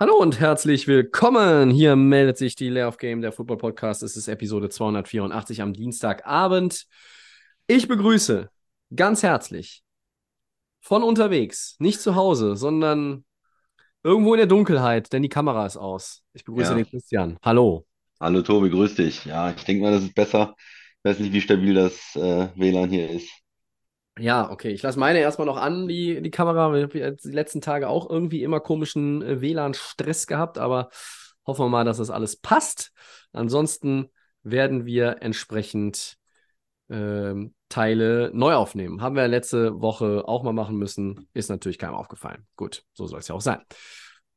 Hallo und herzlich willkommen. Hier meldet sich die Layoff Game, der Football Podcast. Es ist Episode 284 am Dienstagabend. Ich begrüße ganz herzlich von unterwegs, nicht zu Hause, sondern irgendwo in der Dunkelheit, denn die Kamera ist aus. Ich begrüße Ja. den Christian. Hallo. Hallo Tobi, grüß dich. Ja, ich denke mal, das ist besser. Ich weiß nicht, wie stabil das äh, WLAN hier ist. Ja, okay. Ich lasse meine erstmal noch an, die, die Kamera. Wir haben jetzt die letzten Tage auch irgendwie immer komischen äh, WLAN-Stress gehabt, aber hoffen wir mal, dass das alles passt. Ansonsten werden wir entsprechend ähm, Teile neu aufnehmen. Haben wir letzte Woche auch mal machen müssen. Ist natürlich keinem aufgefallen. Gut, so soll es ja auch sein.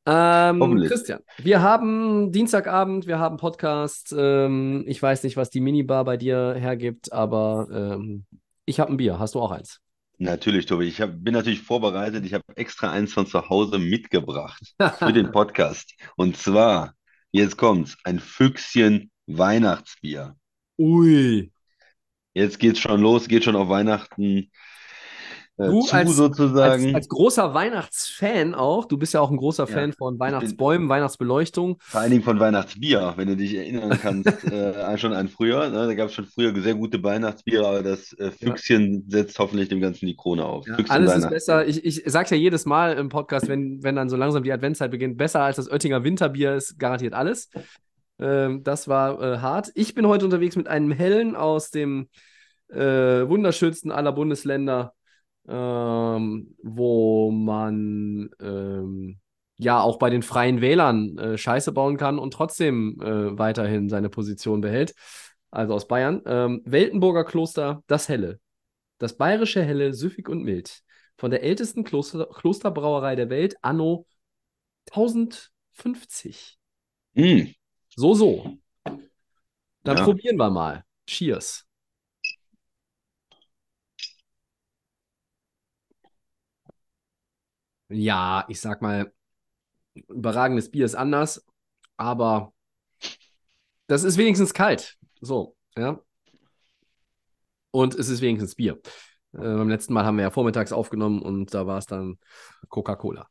Ähm. Christian, wir haben Dienstagabend, wir haben Podcast. Ähm, ich weiß nicht, was die Minibar bei dir hergibt, aber ähm, ich habe ein Bier. Hast du auch eins? Natürlich, Tobi. Ich hab, bin natürlich vorbereitet. Ich habe extra eins von zu Hause mitgebracht für den Podcast. Und zwar, jetzt kommt's, ein Füchschen Weihnachtsbier. Ui. Jetzt geht's schon los, geht schon auf Weihnachten äh, Du zu als- sozusagen. Als, als großer Weihnachtsfan auch, du bist ja auch ein großer Ja, Fan von Weihnachtsbäumen, Weihnachtsbeleuchtung. Vor allen Dingen von Weihnachtsbier, wenn du dich erinnern kannst, äh, schon an früher. Ne? Da gab es schon früher sehr gute Weihnachtsbiere, aber das äh, Füchschen setzt hoffentlich dem Ganzen die Krone auf. Ja, alles ist Weihnachtsbier. besser. Ich, ich sag's ja jedes Mal im Podcast, wenn, wenn dann so langsam die Adventszeit beginnt, besser als das Oettinger Winterbier ist garantiert alles. Ähm, das war äh, hart. Ich bin heute unterwegs mit einem hellen aus dem äh, wunderschönsten aller Bundesländer, ähm, wo man ähm, ja auch bei den Freien Wählern äh, Scheiße bauen kann und trotzdem äh, weiterhin seine Position behält. Also aus Bayern. Ähm, Weltenburger Kloster, das Helle. Das bayerische Helle, süffig und mild. Von der ältesten Kloster Klosterbrauerei der Welt, anno 1050. Mm, So, so. Dann Ja. probieren wir mal. Cheers. Ja, ich sag mal, überragendes Bier ist anders, aber das ist wenigstens kalt. So, ja. Und es ist wenigstens Bier. Äh, beim letzten Mal haben wir ja vormittags aufgenommen und da war es dann Coca-Cola.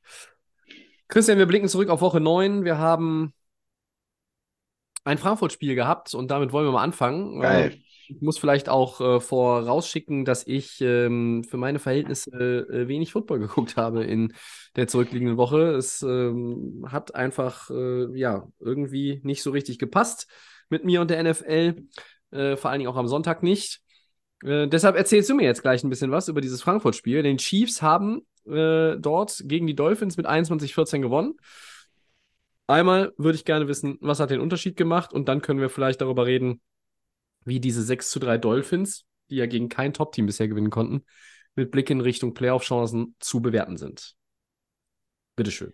Christian, wir blicken zurück auf Woche 9. Wir haben ein Frankfurt-Spiel gehabt und damit wollen wir mal anfangen. geil. Ich muss vielleicht auch äh, vorausschicken, dass ich ähm, für meine Verhältnisse äh, wenig Football geguckt habe in der zurückliegenden Woche. Es ähm, hat einfach äh, ja irgendwie nicht so richtig gepasst mit mir und der NFL, äh, vor allen Dingen auch am Sonntag nicht. Äh, deshalb erzählst du mir jetzt gleich ein bisschen was über dieses Frankfurt-Spiel. Den Chiefs haben äh, dort gegen die Dolphins mit 21-14 gewonnen. Einmal würde ich gerne wissen, was hat den Unterschied gemacht und dann können wir vielleicht darüber reden, wie diese 6 zu 3 Dolphins, die ja gegen kein Top-Team bisher gewinnen konnten, mit Blick in Richtung Playoff-Chancen zu bewerten sind. Bitteschön.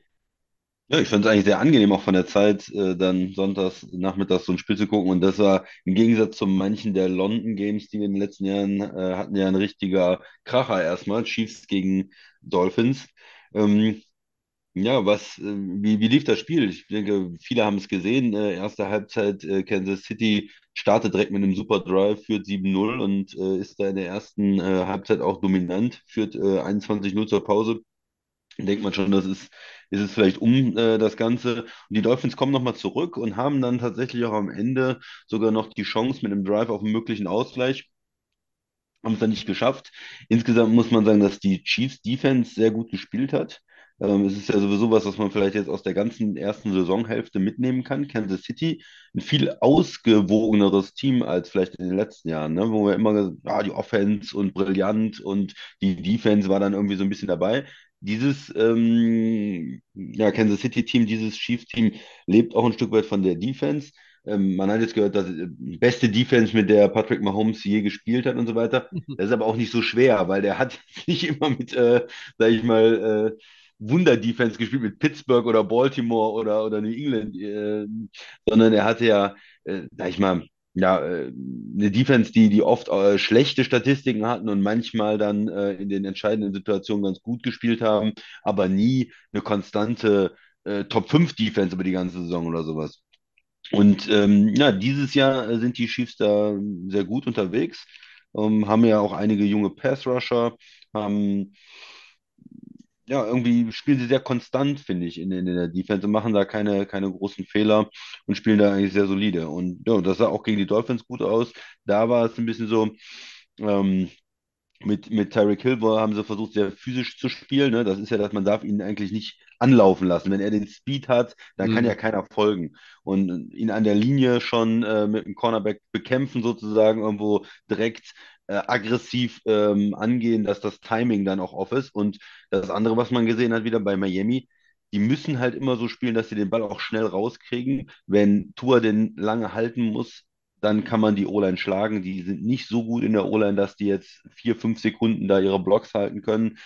Ja, ich fand es eigentlich sehr angenehm, auch von der Zeit, äh, dann sonntags nachmittags so ein Spiel zu gucken. Und das war im Gegensatz zu manchen der London Games, die wir in den letzten Jahren äh, hatten, ja ein richtiger Kracher erstmal. Chiefs gegen Dolphins. Ähm, ja, was, äh, wie, wie lief das Spiel? Ich denke, viele haben es gesehen. Äh, erste Halbzeit, äh, Kansas City startet direkt mit einem Super Drive, führt 7-0 und äh, ist da in der ersten äh, Halbzeit auch dominant, führt äh, 21-0 zur Pause. Denkt man schon, das ist, ist es vielleicht um das Ganze. Und die Dolphins kommen nochmal zurück und haben dann tatsächlich auch am Ende sogar noch die Chance mit einem Drive auf einen möglichen Ausgleich. Haben es dann nicht geschafft. Insgesamt muss man sagen, dass die Chiefs Defense sehr gut gespielt hat. Ähm, es ist ja sowieso was, was man vielleicht jetzt aus der ganzen ersten Saisonhälfte mitnehmen kann. Kansas City, ein viel ausgewogeneres Team als vielleicht in den letzten Jahren, ne? wo wir immer gesagt ja, die Offense und brillant und die Defense war dann irgendwie so ein bisschen dabei. Dieses ähm, ja, Kansas City-Team, dieses Chiefs-Team lebt auch ein Stück weit von der Defense. Ähm, man hat jetzt gehört, dass äh, beste Defense, mit der Patrick Mahomes je gespielt hat und so weiter. Das ist aber auch nicht so schwer, weil der hat nicht immer mit, äh, sag ich mal, äh, Wunder-Defense gespielt mit Pittsburgh oder Baltimore oder, oder New England, äh, sondern er hatte ja äh, sag ich mal, ja, äh, eine Defense, die, die oft äh, schlechte Statistiken hatten und manchmal dann äh, in den entscheidenden Situationen ganz gut gespielt haben, aber nie eine konstante äh, Top 5 Defense über die ganze Saison oder sowas. Und ähm, ja, dieses Jahr äh, sind die Chiefs da sehr gut unterwegs, ähm, haben ja auch einige junge Pass-Rusher, haben ja, irgendwie spielen sie sehr konstant, finde ich, in, in der Defense und machen da keine, keine großen Fehler und spielen da eigentlich sehr solide. Und ja, das sah auch gegen die Dolphins gut aus. Da war es ein bisschen so, ähm, mit, mit Tyreek Hill haben sie versucht, sehr physisch zu spielen. Ne? Das ist ja, dass man darf ihn eigentlich nicht anlaufen lassen. Wenn er den Speed hat, dann mhm. kann ja keiner folgen. Und ihn an der Linie schon äh, mit dem Cornerback bekämpfen, sozusagen, irgendwo direkt äh, aggressiv ähm, angehen, dass das Timing dann auch off ist. Und das andere, was man gesehen hat, wieder bei Miami, die müssen halt immer so spielen, dass sie den Ball auch schnell rauskriegen. Wenn Tua den lange halten muss, dann kann man die O-Line schlagen. Die sind nicht so gut in der O-Line, dass die jetzt vier, fünf Sekunden da ihre Blocks halten können.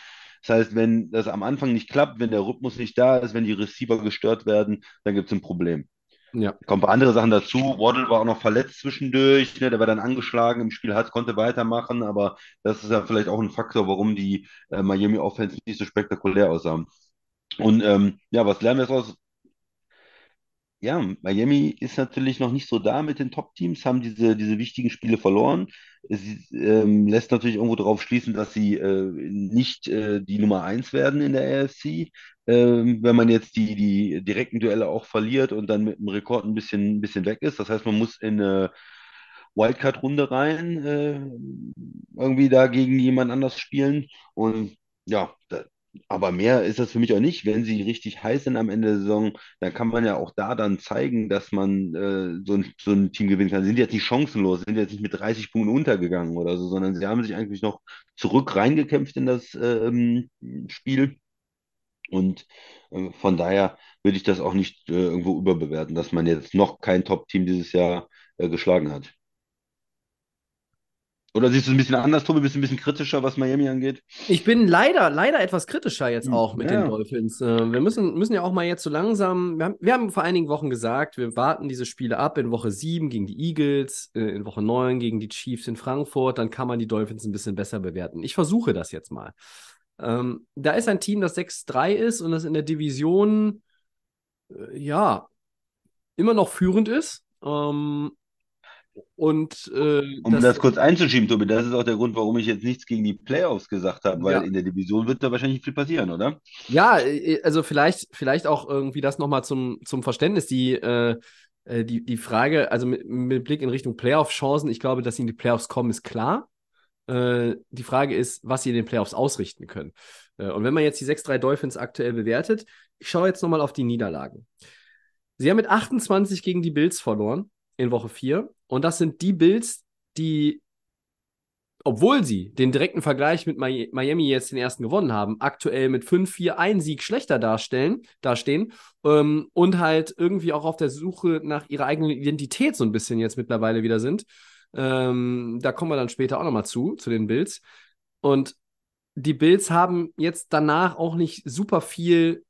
Das heißt, wenn das am Anfang nicht klappt, wenn der Rhythmus nicht da ist, wenn die Receiver gestört werden, dann gibt es ein Problem. Ja. Ein paar andere Sachen dazu. Waddle war auch noch verletzt zwischendurch, ne? der war dann angeschlagen im Spiel, hat, konnte weitermachen, aber das ist ja vielleicht auch ein Faktor, warum die äh, Miami Offense nicht so spektakulär aussah. Und ähm, ja, was lernen wir daraus? Ja, Miami ist natürlich noch nicht so da mit den Top-Teams, haben diese, diese wichtigen Spiele verloren. Es ähm, lässt natürlich irgendwo darauf schließen, dass sie äh, nicht äh, die Nummer eins werden in der AFC. Ähm, wenn man jetzt die, die direkten Duelle auch verliert und dann mit dem Rekord ein bisschen, ein bisschen weg ist. Das heißt, man muss in eine Wildcard-Runde rein, äh, irgendwie da gegen jemand anders spielen. Und ja, da, aber mehr ist das für mich auch nicht. Wenn sie richtig heiß sind am Ende der Saison, dann kann man ja auch da dann zeigen, dass man äh, so, ein, so ein Team gewinnen kann. Sie sind jetzt nicht chancenlos, sind jetzt nicht mit 30 Punkten untergegangen oder so, sondern sie haben sich eigentlich noch zurück reingekämpft in das äh, Spiel. Und äh, von daher würde ich das auch nicht äh, irgendwo überbewerten, dass man jetzt noch kein Top-Team dieses Jahr äh, geschlagen hat. Oder siehst du es ein bisschen anders, Tobi? Bist du ein bisschen kritischer, was Miami angeht? Ich bin leider, leider etwas kritischer jetzt hm, auch mit ja. den Dolphins. Äh, wir müssen, müssen ja auch mal jetzt so langsam, wir haben, wir haben vor einigen Wochen gesagt, wir warten diese Spiele ab in Woche 7 gegen die Eagles, äh, in Woche 9 gegen die Chiefs in Frankfurt, dann kann man die Dolphins ein bisschen besser bewerten. Ich versuche das jetzt mal. Ähm, da ist ein Team, das 6-3 ist und das in der Division, äh, ja, immer noch führend ist. Ähm, und, äh, um das, das, kurz einzuschieben, Tobi, das ist auch der Grund, warum ich jetzt nichts gegen die Playoffs gesagt habe, weil ja. in der Division wird da wahrscheinlich viel passieren, oder? Ja, äh, also vielleicht, vielleicht auch irgendwie das nochmal zum, zum Verständnis. Die, äh, äh, die, die Frage, also mit, mit Blick in Richtung Playoff-Chancen, ich glaube, dass sie in die Playoffs kommen, ist klar. Äh, die Frage ist, was sie in den Playoffs ausrichten können. Äh, und wenn man jetzt die 6-3 Dolphins aktuell bewertet, ich schaue jetzt nochmal auf die Niederlagen. Sie haben mit 28 gegen die Bills verloren in Woche 4. Und das sind die Bills, die, obwohl sie den direkten Vergleich mit Miami jetzt den ersten gewonnen haben, aktuell mit 5-4 ein Sieg schlechter darstellen, dastehen ähm, und halt irgendwie auch auf der Suche nach ihrer eigenen Identität so ein bisschen jetzt mittlerweile wieder sind. Ähm, da kommen wir dann später auch nochmal zu, zu den Bills. Und die Bills haben jetzt danach auch nicht super viel,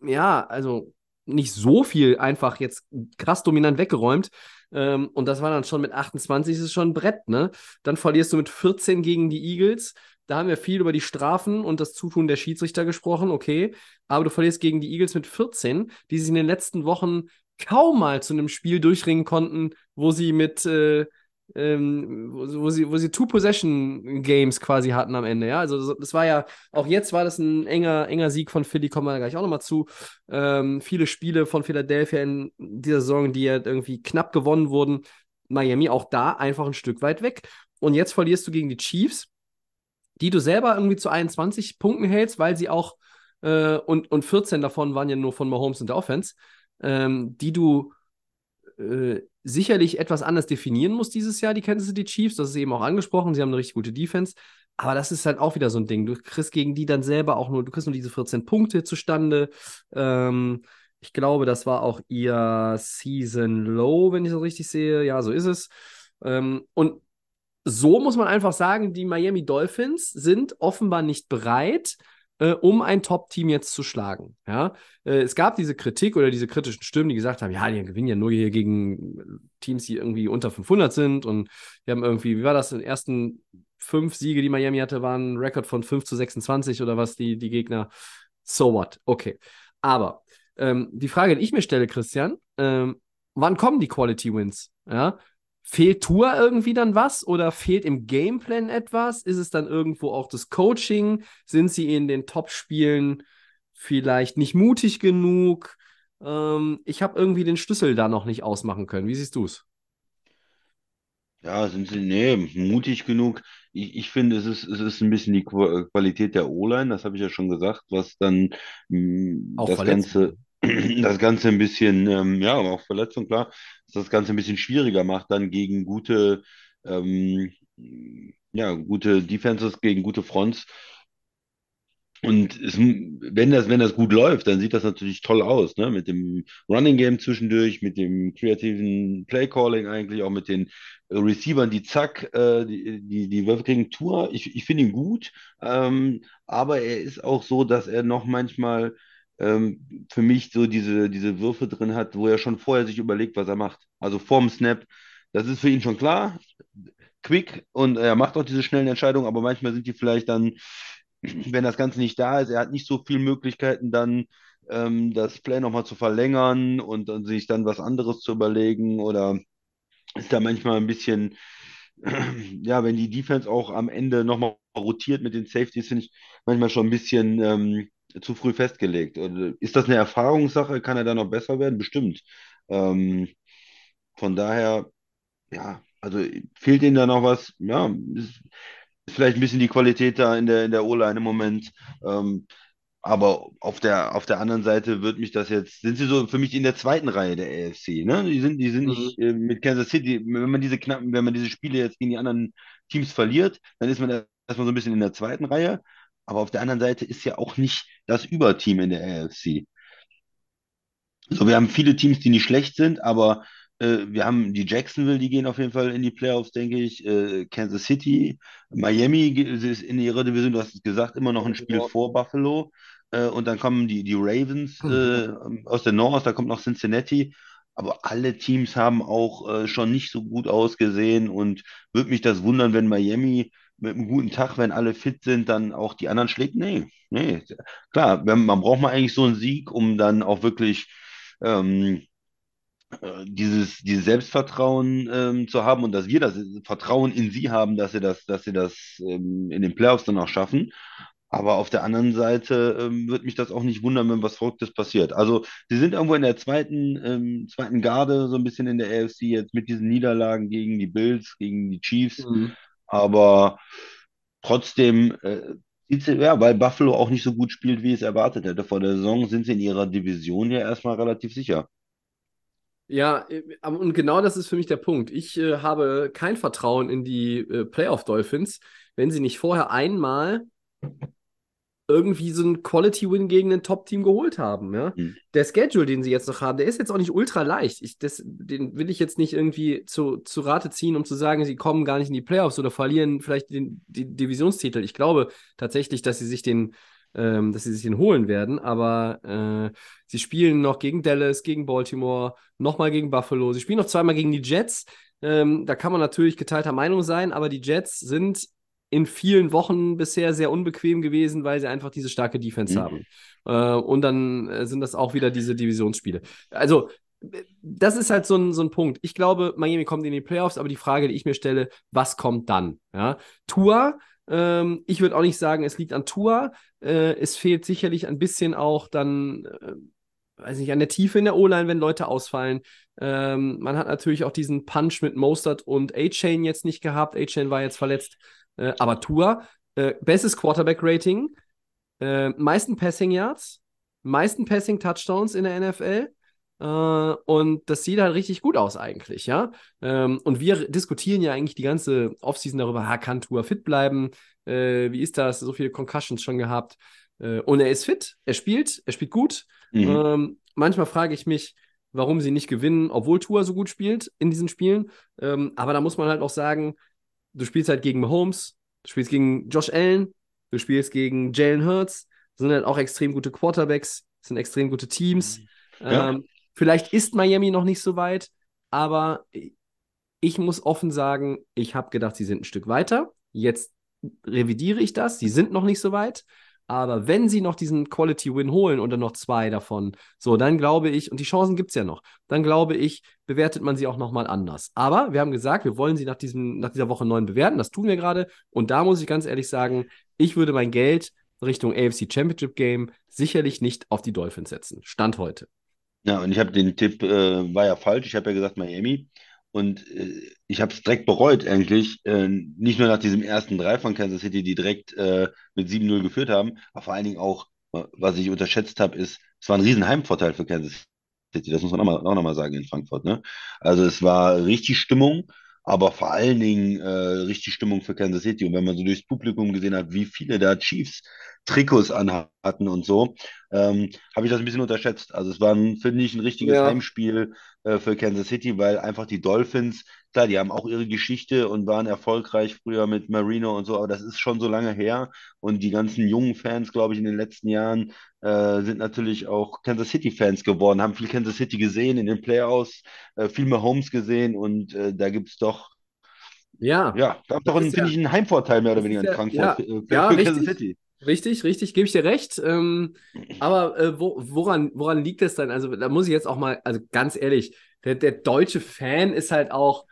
ja, also nicht so viel einfach jetzt krass dominant weggeräumt. Ähm, und das war dann schon mit 28, das ist schon ein Brett, ne? Dann verlierst du mit 14 gegen die Eagles. Da haben wir viel über die Strafen und das Zutun der Schiedsrichter gesprochen, okay. Aber du verlierst gegen die Eagles mit 14, die sich in den letzten Wochen kaum mal zu einem Spiel durchringen konnten, wo sie mit äh, ähm, wo, wo, sie, wo sie Two-Possession-Games quasi hatten am Ende, ja. Also das war ja, auch jetzt war das ein enger, enger Sieg von Philly, kommen wir gleich auch nochmal zu. Ähm, viele Spiele von Philadelphia in dieser Saison, die ja irgendwie knapp gewonnen wurden. Miami auch da einfach ein Stück weit weg. Und jetzt verlierst du gegen die Chiefs, die du selber irgendwie zu 21 Punkten hältst, weil sie auch, äh, und, und 14 davon waren ja nur von Mahomes und der Offense, ähm, die du äh, sicherlich etwas anders definieren muss dieses Jahr, die Kansas City Chiefs. Das ist eben auch angesprochen. Sie haben eine richtig gute Defense. Aber das ist halt auch wieder so ein Ding. Du kriegst gegen die dann selber auch nur, du kriegst nur diese 14 Punkte zustande. Ähm, ich glaube, das war auch ihr Season Low, wenn ich das richtig sehe. Ja, so ist es. Ähm, und so muss man einfach sagen, die Miami Dolphins sind offenbar nicht bereit, äh, um ein Top-Team jetzt zu schlagen. Ja? Äh, es gab diese Kritik oder diese kritischen Stimmen, die gesagt haben, ja, die gewinnen ja nur hier gegen Teams, die irgendwie unter 500 sind und wir haben irgendwie, wie war das, in den ersten fünf Siege, die Miami hatte, waren ein Rekord von 5 zu 26 oder was, die, die Gegner. So what? Okay. Aber ähm, die Frage, die ich mir stelle, Christian, ähm, wann kommen die Quality Wins? Ja? Fehlt Tour irgendwie dann was oder fehlt im Gameplan etwas? Ist es dann irgendwo auch das Coaching? Sind sie in den Top-Spielen vielleicht nicht mutig genug? Ähm, ich habe irgendwie den Schlüssel da noch nicht ausmachen können. Wie siehst du es? Ja, sind sie, nee, mutig genug. Ich, ich finde, es ist, es ist ein bisschen die Qualität der O-Line, das habe ich ja schon gesagt, was dann mh, das Ganze, das Ganze ein bisschen, ähm, ja, auch Verletzung, klar, das Ganze ein bisschen schwieriger macht, dann gegen gute, ähm, ja, gute Defenses, gegen gute Fronts. Und es, wenn das, wenn das gut läuft, dann sieht das natürlich toll aus, ne? Mit dem Running Game zwischendurch, mit dem kreativen Play Calling eigentlich, auch mit den Receivern, die zack, äh, die, die, die Würfe kriegen Tour. Ich, ich finde ihn gut, ähm, aber er ist auch so, dass er noch manchmal ähm, für mich so diese, diese Würfe drin hat, wo er schon vorher sich überlegt, was er macht. Also vorm Snap, das ist für ihn schon klar, quick und er macht auch diese schnellen Entscheidungen, aber manchmal sind die vielleicht dann, wenn das Ganze nicht da ist, er hat nicht so viele Möglichkeiten dann ähm, das Play nochmal zu verlängern und, und sich dann was anderes zu überlegen oder ist da manchmal ein bisschen, ja, wenn die Defense auch am Ende nochmal rotiert mit den Safeties, finde ich manchmal schon ein bisschen ähm, zu früh festgelegt. Ist das eine Erfahrungssache? Kann er da noch besser werden? Bestimmt. Ähm, von daher, ja, also fehlt ihnen da noch was? Ja, ist, ist vielleicht ein bisschen die Qualität da in der, in der O-Line im Moment. Ähm, aber auf der, auf der anderen Seite wird mich das jetzt, sind sie so für mich in der zweiten Reihe der AFC, ne? Die sind, die sind nicht Mhm. äh, mit Kansas City, wenn man diese knappen, wenn man diese Spiele jetzt gegen die anderen Teams verliert, dann ist man erstmal so ein bisschen in der zweiten Reihe. Aber auf der anderen Seite ist ja auch nicht das Überteam in der AFC. So, wir haben viele Teams, die nicht schlecht sind, aber äh, wir haben die Jacksonville, die gehen auf jeden Fall in die Playoffs, denke ich. Äh, Kansas City, Miami ge- ist in ihrer Division, du hast es gesagt, immer noch ein Spiel Baltimore. vor Buffalo. Äh, und dann kommen die, die Ravens äh, aus der North, da kommt noch Cincinnati. Aber alle Teams haben auch äh, schon nicht so gut ausgesehen und würde mich das wundern, wenn Miami mit einem guten Tag, wenn alle fit sind, dann auch die anderen schlägt. Nee, nee. Klar, man braucht mal eigentlich so einen Sieg, um dann auch wirklich ähm, äh, dieses, dieses Selbstvertrauen ähm, zu haben und dass wir das Vertrauen in sie haben, dass sie das, dass sie das ähm, in den Playoffs dann auch schaffen. Aber auf der anderen Seite ähm, wird mich das auch nicht wundern, wenn was Verrücktes passiert. Also sie sind irgendwo in der zweiten, ähm, zweiten Garde, so ein bisschen in der AFC jetzt mit diesen Niederlagen gegen die Bills, gegen die Chiefs. Mhm. Aber trotzdem, äh, ja, weil Buffalo auch nicht so gut spielt, wie es erwartet hätte vor der Saison, sind sie in ihrer Division ja erstmal relativ sicher. Ja, äh, und genau das ist für mich der Punkt. Ich äh, habe kein Vertrauen in die äh, Playoff Dolphins, wenn sie nicht vorher einmal irgendwie so einen Quality-Win gegen ein Top-Team geholt haben. Ja? Mhm. Der Schedule, den sie jetzt noch haben, der ist jetzt auch nicht ultra leicht. Ich, das, den will ich jetzt nicht irgendwie zu, zu Rate ziehen, um zu sagen, sie kommen gar nicht in die Playoffs oder verlieren vielleicht den, den Divisionstitel. Ich glaube tatsächlich, dass sie sich den, ähm, dass sie sich den holen werden, aber äh, sie spielen noch gegen Dallas, gegen Baltimore, nochmal gegen Buffalo. Sie spielen noch zweimal gegen die Jets. Ähm, da kann man natürlich geteilter Meinung sein, aber die Jets sind in vielen Wochen bisher sehr unbequem gewesen, weil sie einfach diese starke Defense Mhm. haben. Äh, und dann äh, sind das auch wieder diese Divisionsspiele. Also, das ist halt so ein, so ein Punkt. Ich glaube, Miami kommt in die Playoffs, aber die Frage, die ich mir stelle, was kommt dann? Ja? Tour, ähm, ich würde auch nicht sagen, es liegt an Tour. Äh, es fehlt sicherlich ein bisschen auch dann, äh, weiß nicht, an der Tiefe in der O-Line, wenn Leute ausfallen. Ähm, man hat natürlich auch diesen Punch mit Mostert und A-Chain jetzt nicht gehabt. A-Chain war jetzt verletzt. Äh, aber Tour, äh, bestes Quarterback-Rating, äh, meisten Passing Yards, meisten Passing Touchdowns in der NFL. Äh, und das sieht halt richtig gut aus eigentlich, ja. Ähm, und wir diskutieren ja eigentlich die ganze Offseason darüber, ha, kann Tour fit bleiben? Äh, wie ist das? So viele Concussions schon gehabt. Äh, und er ist fit, er spielt, er spielt gut. Mhm. Ähm, manchmal frage ich mich, warum sie nicht gewinnen, obwohl Tour so gut spielt in diesen Spielen. Ähm, aber da muss man halt auch sagen, du spielst halt gegen Mahomes, du spielst gegen Josh Allen, du spielst gegen Jalen Hurts. sind halt auch extrem gute Quarterbacks, sind extrem gute Teams. Ja. Ähm, vielleicht ist Miami noch nicht so weit, aber ich muss offen sagen, ich habe gedacht, sie sind ein Stück weiter. Jetzt revidiere ich das. Sie sind noch nicht so weit. Aber wenn sie noch diesen Quality Win holen und dann noch zwei davon, so, dann glaube ich, und die Chancen gibt es ja noch, dann glaube ich, bewertet man sie auch nochmal anders. Aber wir haben gesagt, wir wollen sie nach, diesem, nach dieser Woche 9 bewerten. Das tun wir gerade. Und da muss ich ganz ehrlich sagen, ich würde mein Geld Richtung AFC Championship Game sicherlich nicht auf die Dolphins setzen. Stand heute. Ja, und ich habe den Tipp, äh, war ja falsch. Ich habe ja gesagt Miami. Und äh, ich habe es direkt bereut, eigentlich. Äh, nicht nur nach diesem ersten Drei von Kansas City, die direkt äh, mit 7-0 geführt haben, aber vor allen Dingen auch, was ich unterschätzt habe, ist, es war ein riesen Heimvorteil für Kansas City. Das muss man auch, mal, auch nochmal sagen in Frankfurt. Ne? Also es war richtig Stimmung, aber vor allen Dingen äh, richtig Stimmung für Kansas City. Und wenn man so durchs Publikum gesehen hat, wie viele da Chiefs Trikots anhatten und so, ähm, habe ich das ein bisschen unterschätzt. Also es war, finde ich, ein richtiges Ja. Heimspiel äh, für Kansas City, weil einfach die Dolphins, klar, die haben auch ihre Geschichte und waren erfolgreich früher mit Marino und so, aber das ist schon so lange her. Und die ganzen jungen Fans, glaube ich, in den letzten Jahren äh, sind natürlich auch Kansas City-Fans geworden, haben viel Kansas City gesehen in den Playoffs, äh, viel mehr Homes gesehen und äh, da gibt es doch, Ja, ja, gab doch, einen, ist finde ja- ich, einen Heimvorteil mehr oder weniger in ja- Frankfurt ja, für, für, ja, für Kansas. City. Richtig, richtig, gebe ich dir recht. Ähm, aber äh, wo, woran, woran liegt es dann? Also, da muss ich jetzt auch mal, also ganz ehrlich, der, der deutsche Fan ist halt auch,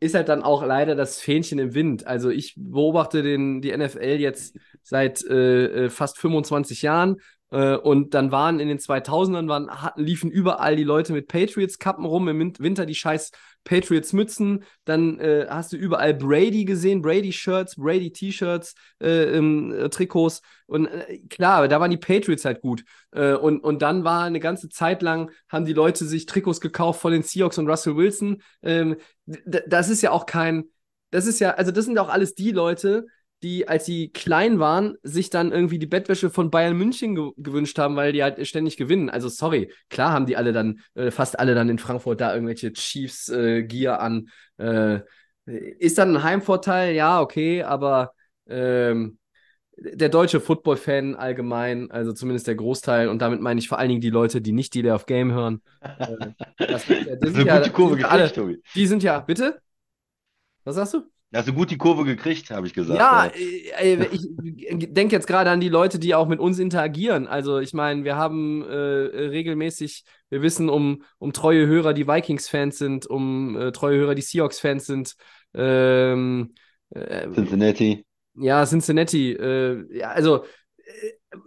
ist halt dann auch leider das Fähnchen im Wind. Also, ich beobachte den, die NFL jetzt seit äh, äh, fast 25 Jahren. Äh, und dann waren in den 2000ern waren, liefen überall die Leute mit Patriots-Kappen rum, im Win- Winter die scheiß Patriots-Mützen. Dann äh, hast du überall Brady gesehen, Brady-Shirts, Brady-T-Shirts, äh, äh, Trikots. Und äh, klar, da waren die Patriots halt gut. Äh, und, und dann war eine ganze Zeit lang, haben die Leute sich Trikots gekauft von den Seahawks und Russell Wilson. Ähm, das ist ja auch kein, das ist ja, also das sind auch alles die Leute, die, als sie klein waren, sich dann irgendwie die Bettwäsche von Bayern München ge gewünscht haben, weil die halt ständig gewinnen. Also sorry, klar haben die alle dann, äh, fast alle dann in Frankfurt da irgendwelche Chiefs-Gear an. Äh, ist dann ein Heimvorteil, ja, okay, aber ähm, der deutsche Football-Fan allgemein, also zumindest der Großteil, und damit meine ich vor allen Dingen die Leute, die nicht die Day of Game hören. Äh, das, die Hast sind du ja, die sind alle, die sind ja, bitte? Was sagst du? Hast du gut die Kurve gekriegt, habe ich gesagt. Ja, Ja. äh, äh, ich denke jetzt gerade an die Leute, die auch mit uns interagieren. Also ich meine, wir haben äh, regelmäßig, wir wissen um, um treue Hörer, die Vikings-Fans sind, um äh, treue Hörer, die Seahawks-Fans sind. Ähm, äh, Cincinnati. ja, Cincinnati. Äh, ja, also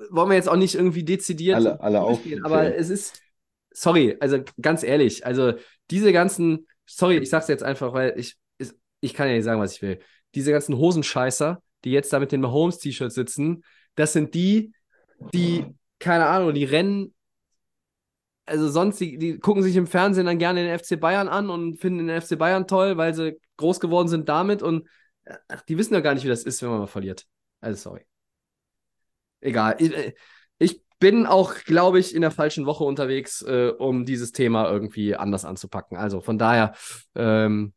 wollen wir jetzt auch nicht irgendwie dezidiert Alle- alle aufzählen. aber es ist, sorry, also ganz ehrlich, also diese ganzen, sorry, ich sag's jetzt einfach, weil ich, ich kann ja nicht sagen, was ich will. Diese ganzen Hosenscheißer, die jetzt da mit den Mahomes-T-Shirts sitzen, das sind die, die, keine Ahnung, die rennen, also sonst, die, die gucken sich im Fernsehen dann gerne den FC Bayern an und finden den FC Bayern toll, weil sie groß geworden sind damit und ach, die wissen ja gar nicht, wie das ist, wenn man mal verliert. Also sorry. Egal. Ich, ich bin auch, glaube ich, in der falschen Woche unterwegs, äh, um dieses Thema irgendwie anders anzupacken. Also von daher, ähm,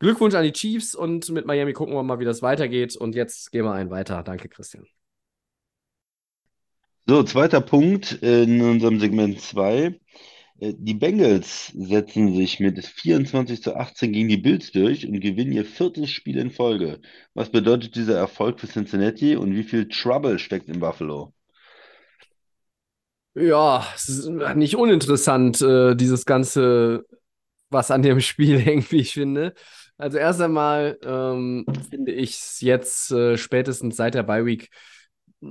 Glückwunsch an die Chiefs und mit Miami gucken wir mal, wie das weitergeht. Und jetzt gehen wir einen weiter. Danke, Christian. So, zweiter Punkt in unserem Segment 2. Die Bengals setzen sich mit 24 zu 18 gegen die Bills durch und gewinnen ihr viertes Spiel in Folge. Was bedeutet dieser Erfolg für Cincinnati und wie viel Trouble steckt in Buffalo? Ja, es ist nicht uninteressant, äh, dieses Ganze, was an dem Spiel hängt, wie ich finde. Also erst einmal ähm, finde ich es jetzt äh, spätestens seit der Bye Week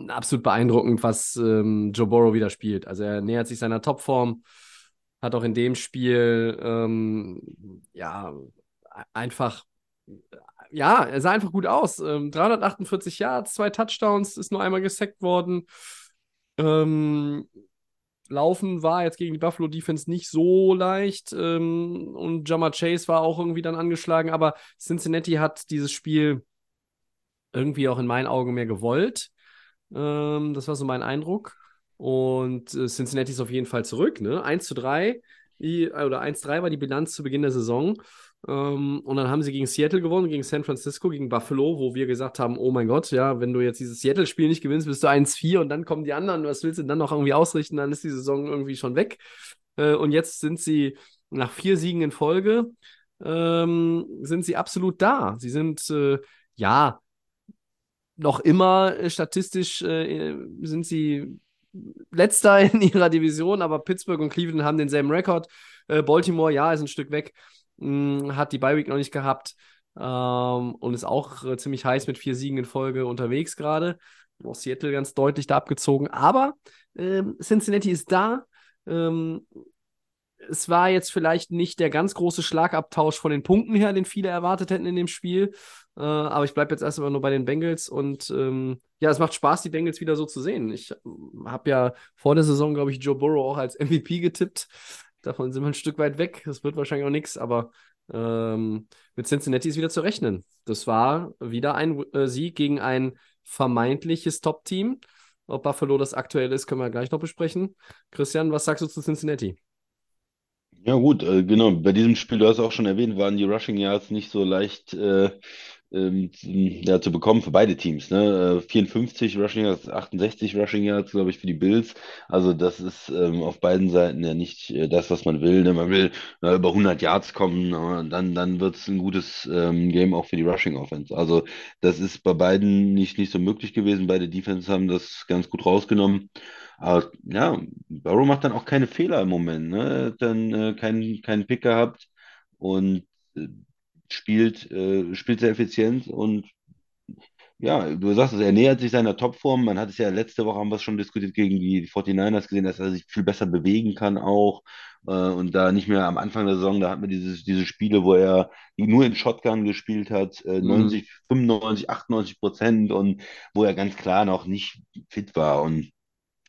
absolut beeindruckend, was ähm, Joe Burrow wieder spielt. Also er nähert sich seiner Topform, hat auch in dem Spiel ähm, ja einfach ja, er sah einfach gut aus. Ähm, 348 Yards, zwei Touchdowns, ist nur einmal gesackt worden. Ähm, Laufen war jetzt gegen die Buffalo Defense nicht so leicht ähm, und Jamar Chase war auch irgendwie dann angeschlagen, aber Cincinnati hat dieses Spiel irgendwie auch in meinen Augen mehr gewollt. Ähm, das war so mein Eindruck. Und äh, Cincinnati ist auf jeden Fall zurück, ne? 1 zu 3 die, oder 1-3 war die Bilanz zu Beginn der Saison. Ähm, und dann haben sie gegen Seattle gewonnen, gegen San Francisco, gegen Buffalo, wo wir gesagt haben, oh mein Gott, ja, wenn du jetzt dieses Seattle-Spiel nicht gewinnst, bist du 1-4 und dann kommen die anderen, was willst du denn dann noch irgendwie ausrichten, dann ist die Saison irgendwie schon weg. Äh, und jetzt sind sie nach vier Siegen in Folge, ähm, sind sie absolut da. Sie sind, äh, ja, noch immer äh, statistisch äh, sind sie letzter in ihrer Division, aber Pittsburgh und Cleveland haben denselben Rekord. Äh, Baltimore, ja, ist ein Stück weg, hm, hat die Bye Week noch nicht gehabt ähm, und ist auch äh, ziemlich heiß mit vier Siegen in Folge unterwegs gerade. Auch Seattle ganz deutlich da abgezogen. Aber ähm, Cincinnati ist da. Ähm, es war jetzt vielleicht nicht der ganz große Schlagabtausch von den Punkten her, den viele erwartet hätten in dem Spiel. Äh, aber ich bleibe jetzt erstmal nur bei den Bengals und ähm, ja, es macht Spaß, die Bengals wieder so zu sehen. Ich habe ja vor der Saison, glaube ich, Joe Burrow auch als MVP getippt. Davon sind wir ein Stück weit weg. Das wird wahrscheinlich auch nichts, aber ähm, mit Cincinnati ist wieder zu rechnen. Das war wieder ein äh, Sieg gegen ein vermeintliches Top-Team. Ob Buffalo das aktuell ist, können wir gleich noch besprechen. Christian, was sagst du zu Cincinnati? Ja, gut, äh, genau. Bei diesem Spiel, du hast auch schon erwähnt, waren die Rushing Yards nicht so leicht äh, ähm, ja, zu bekommen für beide Teams. Ne? 54 äh, Rushing Yards, 68 Rushing Yards, glaube ich, für die Bills. Also das ist ähm, auf beiden Seiten ja nicht äh, das, was man will. Ne? Man will äh, über 100 Yards kommen, äh, dann, dann wird es ein gutes ähm, Game auch für die Rushing Offense. Also das ist bei beiden nicht, nicht so möglich gewesen. Beide Defense haben das ganz gut rausgenommen. Aber ja, Burrow macht dann auch keine Fehler im Moment. Ne? Hat dann äh, keinen, keinen Pick gehabt und äh, spielt, äh, spielt sehr effizient und ja, du sagst es, er nähert sich seiner Topform. Man hat es ja letzte Woche, haben wir es schon diskutiert, gegen die 49ers gesehen, dass er sich viel besser bewegen kann auch. Äh, und da nicht mehr am Anfang der Saison, da hat man dieses, diese Spiele, wo er nur in Shotgun gespielt hat, äh, 90, 95, 98 Prozent und wo er ganz klar noch nicht fit war. Und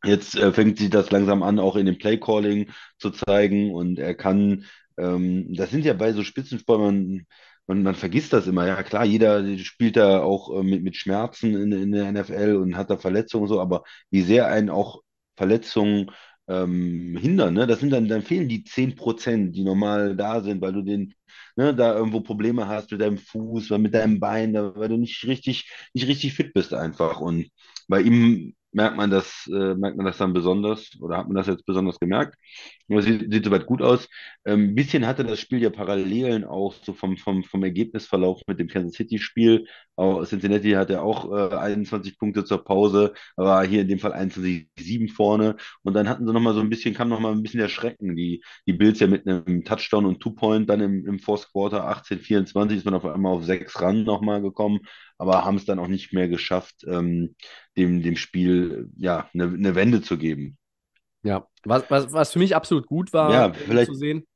Jetzt äh, fängt sich das langsam an, auch in dem Playcalling zu zeigen und er kann, ähm, das sind ja bei so Spitzensportlern, man, man vergisst das immer. Ja, klar, jeder spielt da auch äh, mit, mit Schmerzen in, in der NFL und hat da Verletzungen und so, aber wie sehr einen auch Verletzungen ähm, hindern, ne? Das sind dann, dann fehlen die 10 Prozent, die normal da sind, weil du den, ne, da irgendwo Probleme hast mit deinem Fuß, mit deinem Bein, weil du nicht richtig, nicht richtig fit bist einfach. Und bei ihm merkt man das, äh, merkt man das dann besonders oder hat man das jetzt besonders gemerkt? Aber sieht, sieht soweit gut aus. Ähm, ein bisschen hatte das Spiel ja Parallelen auch so vom, vom, vom Ergebnisverlauf mit dem Kansas City-Spiel. Cincinnati hatte auch äh, 21 Punkte zur Pause, aber hier in dem Fall 21-7 vorne. Und dann hatten sie nochmal so ein bisschen, kam nochmal ein bisschen der Schrecken. Die, die Bills ja mit einem Touchdown und Two-Point dann im, im Fourth Quarter 18-24 ist man auf einmal auf sechs ran nochmal gekommen, aber haben es dann auch nicht mehr geschafft, ähm, dem, dem Spiel ja eine, eine Wende zu geben. Ja, was, was, was für mich absolut gut war ja, vielleicht, zu sehen,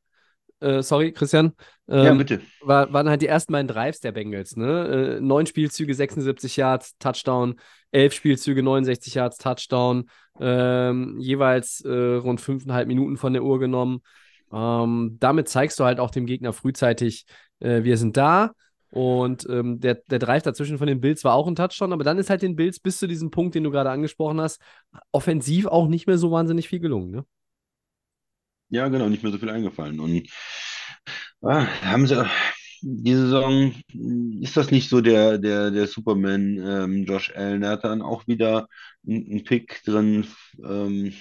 äh, sorry, Christian. Ähm, ja, bitte. War, waren halt die ersten beiden Drives der Bengals. Ne? Äh, neun Spielzüge, 76 Yards, Touchdown. Elf Spielzüge, 69 Yards, Touchdown. Ähm, jeweils äh, rund fünfeinhalb Minuten von der Uhr genommen. Ähm, damit zeigst du halt auch dem Gegner frühzeitig, äh, wir sind da. Und ähm, der, der Drive dazwischen von den Bills war auch ein Touchdown, aber dann ist halt den Bills bis zu diesem Punkt, den du gerade angesprochen hast, offensiv auch nicht mehr so wahnsinnig viel gelungen. Ne? Ja, genau, nicht mehr so viel eingefallen. Und ah, haben sie die Saison, ist das nicht so der, der, der Superman ähm, Josh Allen? Er hat dann auch wieder einen Pick drin. Ähm,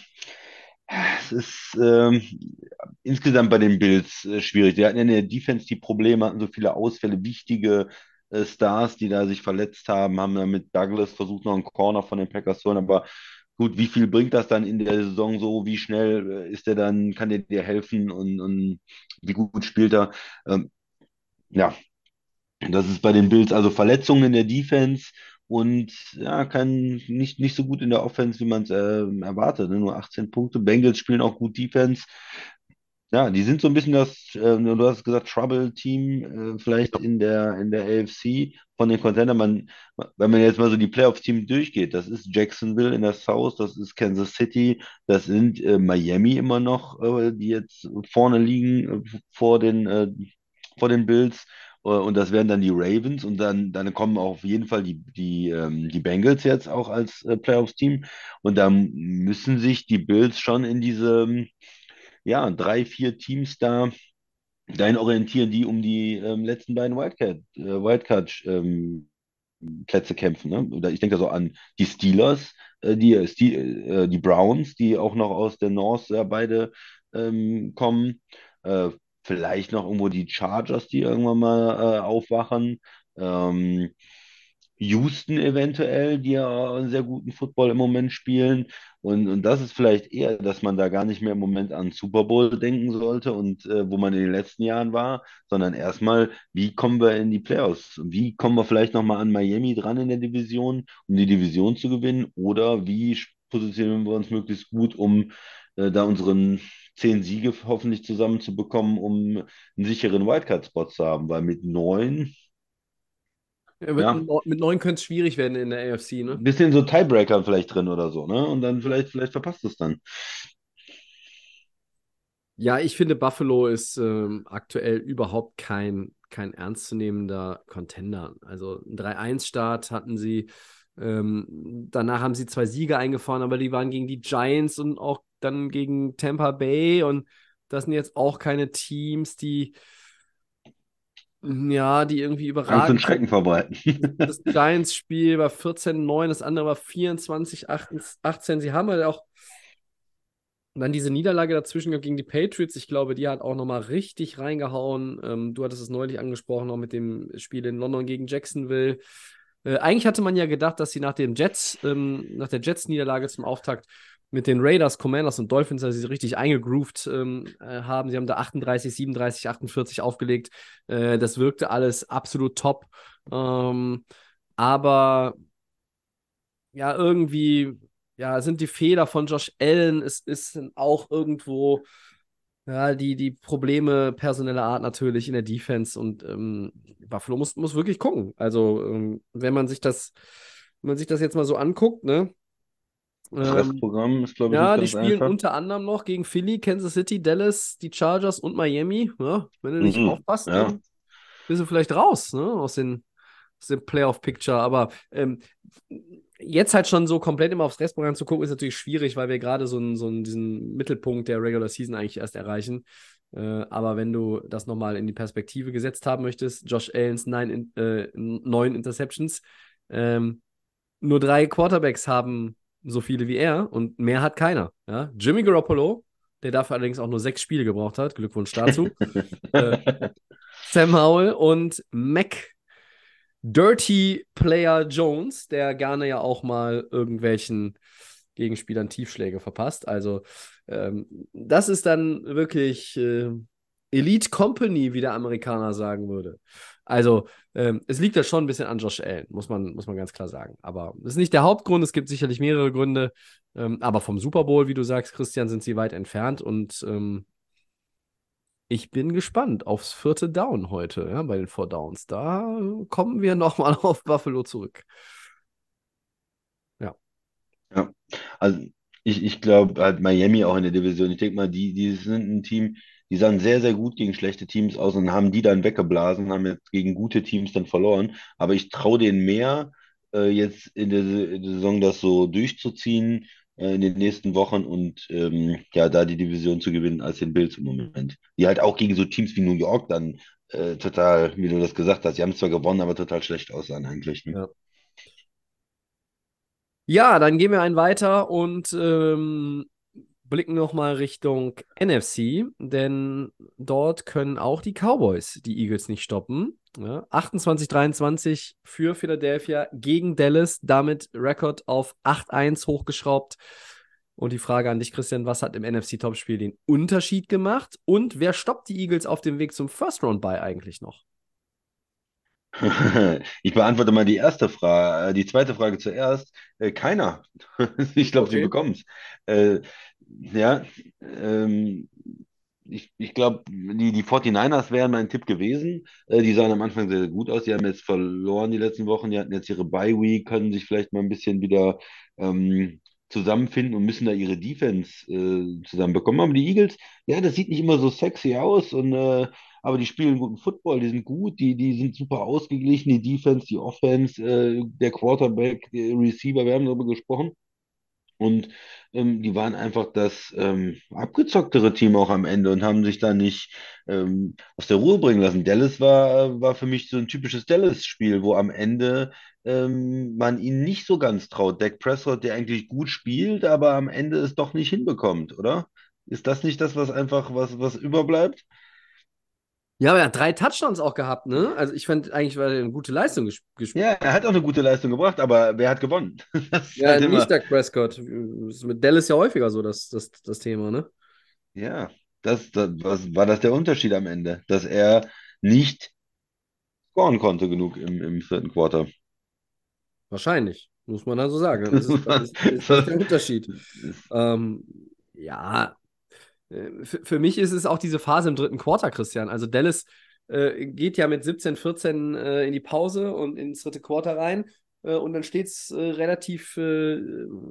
es ist ähm, insgesamt bei den Bills äh, schwierig. Die hatten in der Defense die Probleme, hatten so viele Ausfälle, wichtige äh, Stars, die da sich verletzt haben, haben dann mit Douglas versucht, noch einen Corner von den Packers zu holen, aber Gut, wie viel bringt das dann in der Saison so? Wie schnell äh, ist er dann, kann der dir helfen und, und wie gut spielt er? Ähm, ja, das ist bei den Bills also Verletzungen in der Defense und ja, kann nicht, nicht so gut in der Offense, wie man es äh, erwartet. Ne? Nur 18 Punkte. Bengals spielen auch gut Defense. Ja, die sind so ein bisschen das, äh, du hast gesagt, Trouble-Team, äh, vielleicht in der, in der AFC von den Contendern. Man, wenn man jetzt mal so die Playoff-Teams durchgeht, das ist Jacksonville in der South, das ist Kansas City, das sind äh, Miami immer noch, äh, die jetzt vorne liegen äh, vor den, äh, vor den Bills. Und das wären dann die Ravens und dann, dann kommen auch auf jeden Fall die, die, ähm, die Bengals jetzt auch als Playoffs-Team. Und da müssen sich die Bills schon in diese ja, drei, vier Teams da dahin orientieren, die um die ähm, letzten beiden Wildcard, äh, Wildcard ähm, Plätze kämpfen. Ne? Ich denke so an die Steelers, äh, die, äh, äh, die Browns, die auch noch aus der North ja, beide ähm, kommen. Vielleicht noch irgendwo die Chargers, die irgendwann mal äh, aufwachen. Ähm, Houston eventuell, die ja einen sehr guten Football im Moment spielen. Und, und das ist vielleicht eher, dass man da gar nicht mehr im Moment an Super Bowl denken sollte und äh, wo man in den letzten Jahren war, sondern erstmal, wie kommen wir in die Playoffs? Wie kommen wir vielleicht nochmal an Miami dran in der Division, um die Division zu gewinnen? Oder wie positionieren wir uns möglichst gut, um äh, da unseren zehn Siege hoffentlich zusammenzubekommen, um einen sicheren Wildcard-Spot zu haben? Weil mit neun ja, mit, ja. mit neun könnte es schwierig werden in der AFC, ne? Ein bisschen so Tiebreaker vielleicht drin oder so, ne? Und dann vielleicht, vielleicht verpasst es dann. Ja, ich finde, Buffalo ist ähm, aktuell überhaupt kein, kein ernstzunehmender Contender. Also ein 3-1-Start hatten sie. Ähm, danach haben sie zwei Siege eingefahren, aber die waren gegen die Giants und auch dann gegen Tampa Bay. Und das sind jetzt auch keine Teams, die ja, die irgendwie überragen. Angst und Schrecken verbreiten. Das Giants-Spiel war 14-9, das andere war 24-18. Sie haben halt auch dann diese Niederlage dazwischen gegen die Patriots. Ich glaube, die hat auch nochmal richtig reingehauen. Ähm, du hattest es neulich angesprochen, noch mit dem Spiel in London gegen Jacksonville. Äh, eigentlich hatte man ja gedacht, dass sie nach dem Jets, ähm, nach der Jets-Niederlage zum Auftakt mit den Raiders, Commanders und Dolphins, also sie richtig eingegroovt ähm, äh, haben. Sie haben da 38, 37, 48 aufgelegt. Äh, das wirkte alles absolut top. Ähm, aber ja, irgendwie ja, sind die Fehler von Josh Allen, es ist auch irgendwo ja, die, die Probleme personeller Art natürlich in der Defense und ähm, Buffalo muss, muss wirklich gucken. Also, ähm, wenn man sich das, wenn man sich das jetzt mal so anguckt, ne, Restprogramm ist, glaube ich, Ja, die spielen einfach. unter anderem noch gegen Philly, Kansas City, Dallas, die Chargers und Miami. Ja, wenn du nicht mhm, aufpasst, ja. dann bist du vielleicht raus ne, aus, den, aus dem Playoff-Picture. Aber ähm, jetzt halt schon so komplett immer aufs Restprogramm zu gucken, ist natürlich schwierig, weil wir gerade so, so diesen Mittelpunkt der Regular Season eigentlich erst erreichen. Äh, aber wenn du das nochmal in die Perspektive gesetzt haben möchtest, Josh Allens neun, äh, neun Interceptions, ähm, nur drei Quarterbacks haben so viele wie er und mehr hat keiner. Ja? Jimmy Garoppolo, der dafür allerdings auch nur sechs Spiele gebraucht hat, Glückwunsch dazu. äh, Sam Howell und Mac Dirty Player Jones, der gerne ja auch mal irgendwelchen Gegenspielern Tiefschläge verpasst. Also ähm, das ist dann wirklich äh, Elite Company, wie der Amerikaner sagen würde. Also, ähm, es liegt ja schon ein bisschen an Josh Allen, muss man, muss man ganz klar sagen. Aber das ist nicht der Hauptgrund, es gibt sicherlich mehrere Gründe. Ähm, aber vom Super Bowl, wie du sagst, Christian, sind sie weit entfernt und ähm, ich bin gespannt aufs vierte Down heute, ja, bei den Four Downs. Da kommen wir nochmal auf Buffalo zurück. Ja. Ja, also ich, ich glaube halt Miami auch in der Division. Ich denke mal, die, die sind ein Team, die sahen sehr, sehr gut gegen schlechte Teams aus und haben die dann weggeblasen, haben jetzt gegen gute Teams dann verloren. Aber ich traue denen mehr, äh, jetzt in der, in der Saison das so durchzuziehen äh, in den nächsten Wochen und ähm, ja, da die Division zu gewinnen als den Bills im Moment. Die halt auch gegen so Teams wie New York dann äh, total, wie du das gesagt hast, die haben zwar gewonnen, aber total schlecht aussahen eigentlich. Ne? Ja. Ja, dann gehen wir einen weiter und ähm, blicken nochmal Richtung NFC, denn dort können auch die Cowboys die Eagles nicht stoppen. Ja, 28-23 für Philadelphia gegen Dallas, damit Rekord auf 8-1 hochgeschraubt. Und die Frage an dich, Christian, was hat im NFC-Topspiel den Unterschied gemacht? Und wer stoppt die Eagles auf dem Weg zum First-Round-Bye eigentlich noch? Ich beantworte mal die erste Frage, äh, die zweite Frage zuerst. Äh, keiner. Ich glaube, okay. sie bekommen es. Ja, ähm, ich, ich glaube, die, die 49ers wären mein Tipp gewesen. Äh, die sahen am Anfang sehr, sehr gut aus. Die haben jetzt verloren die letzten Wochen. Die hatten jetzt ihre Bye-Week, können sich vielleicht mal ein bisschen wieder ähm, zusammenfinden und müssen da ihre Defense äh, zusammenbekommen. Aber die Eagles, ja, das sieht nicht immer so sexy aus. Und, äh, aber die spielen guten Football, die sind gut, die, die sind super ausgeglichen, die Defense, die Offense, äh, der Quarterback, der Receiver, wir haben darüber gesprochen. Und ähm, die waren einfach das ähm, abgezocktere Team auch am Ende und haben sich da nicht ähm, aus der Ruhe bringen lassen. Dallas war, war für mich so ein typisches Dallas-Spiel, wo am Ende ähm, man ihnen nicht so ganz traut. Dak Prescott, der eigentlich gut spielt, aber am Ende es doch nicht hinbekommt, oder? Ist das nicht das, was einfach was, was überbleibt? Ja, aber er hat drei Touchdowns auch gehabt, ne? Also ich fand eigentlich war er eine gute Leistung ges gespielt. Ja, er hat auch eine gute Leistung gebracht, aber wer hat gewonnen? Ja, halt nicht Dak Prescott. Das ist mit Dallas ja häufiger so das, das, das Thema, ne? ja, das, das was, war das der Unterschied am Ende, dass er nicht scoren konnte genug im, im vierten Quarter. Wahrscheinlich, muss man also sagen. Das ist, das ist, das ist der Unterschied. Ähm, ja, für, für mich ist es auch diese Phase im dritten Quarter, Christian. Also Dallas äh, geht ja mit 17, 14 äh, in die Pause und ins dritte Quarter rein. Äh, und dann steht es äh, relativ, äh,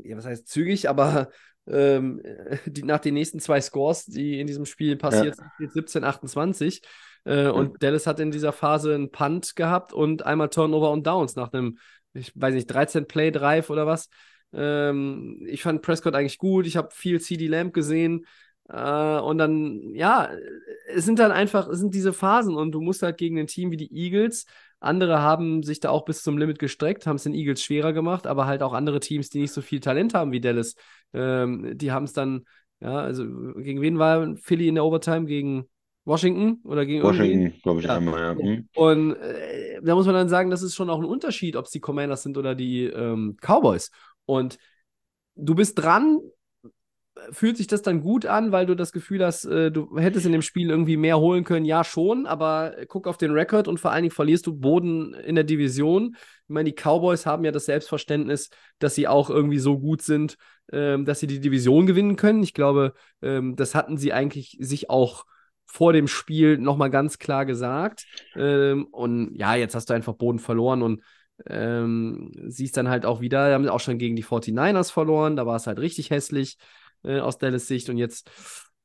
ja, was heißt zügig, aber ähm, die, nach den nächsten zwei Scores, die in diesem Spiel passiert sind, steht 17, 28. Äh, und Dallas hat in dieser Phase einen Punt gehabt und einmal Turnover und Downs nach einem, ich weiß nicht, 13 Play Drive oder was. Ähm, ich fand Prescott eigentlich gut. Ich habe viel CD Lamb gesehen. Äh, und dann, ja, es sind dann einfach, es sind diese Phasen und du musst halt gegen ein Team wie die Eagles. Andere haben sich da auch bis zum Limit gestreckt, haben es den Eagles schwerer gemacht, aber halt auch andere Teams, die nicht so viel Talent haben wie Dallas, ähm, die haben es dann, ja, also gegen wen war Philly in der Overtime? Gegen Washington oder gegen? Washington, glaube ich, Ja. einmal, ja. Hm. Und äh, da muss man dann sagen, das ist schon auch ein Unterschied, ob es die Commanders sind oder die ähm, Cowboys. Und du bist dran, fühlt sich das dann gut an, weil du das Gefühl hast, äh, du hättest in dem Spiel irgendwie mehr holen können? Ja, schon, aber guck auf den Rekord und vor allen Dingen verlierst du Boden in der Division. Ich meine, die Cowboys haben ja das Selbstverständnis, dass sie auch irgendwie so gut sind, ähm, dass sie die Division gewinnen können. Ich glaube, ähm, das hatten sie eigentlich sich auch vor dem Spiel nochmal ganz klar gesagt. Ähm, und ja, jetzt hast du einfach Boden verloren und ähm, siehst dann halt auch wieder, haben auch schon gegen die 49ers verloren, da war es halt richtig hässlich äh, aus Dallas Sicht und jetzt,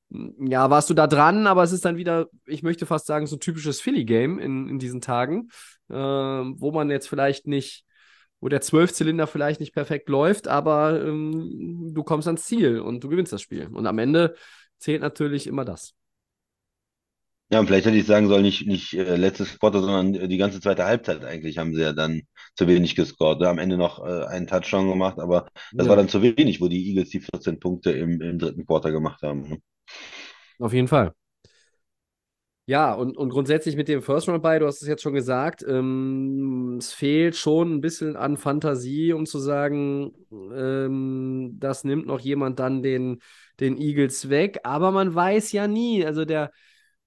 mm, ja, warst du da dran, aber es ist dann wieder, ich möchte fast sagen, so ein typisches Philly-Game in, in diesen Tagen, ähm, wo man jetzt vielleicht nicht, wo der Zwölfzylinder vielleicht nicht perfekt läuft, aber ähm, du kommst ans Ziel und du gewinnst das Spiel. Und am Ende zählt natürlich immer das. Ja, und vielleicht hätte ich sagen sollen, nicht, nicht äh, letztes Quarter, sondern äh, die ganze zweite Halbzeit eigentlich haben sie ja dann zu wenig gescored. Da am Ende noch äh, einen Touchdown gemacht, aber das Ja. war dann zu wenig, wo die Eagles die 14 Punkte im, im dritten Quarter gemacht haben. ne? Auf jeden Fall. Ja, und, und grundsätzlich mit dem First Round bei, du hast es jetzt schon gesagt, ähm, es fehlt schon ein bisschen an Fantasie, um zu sagen, ähm, das nimmt noch jemand dann den, den Eagles weg. Aber man weiß ja nie. Also der,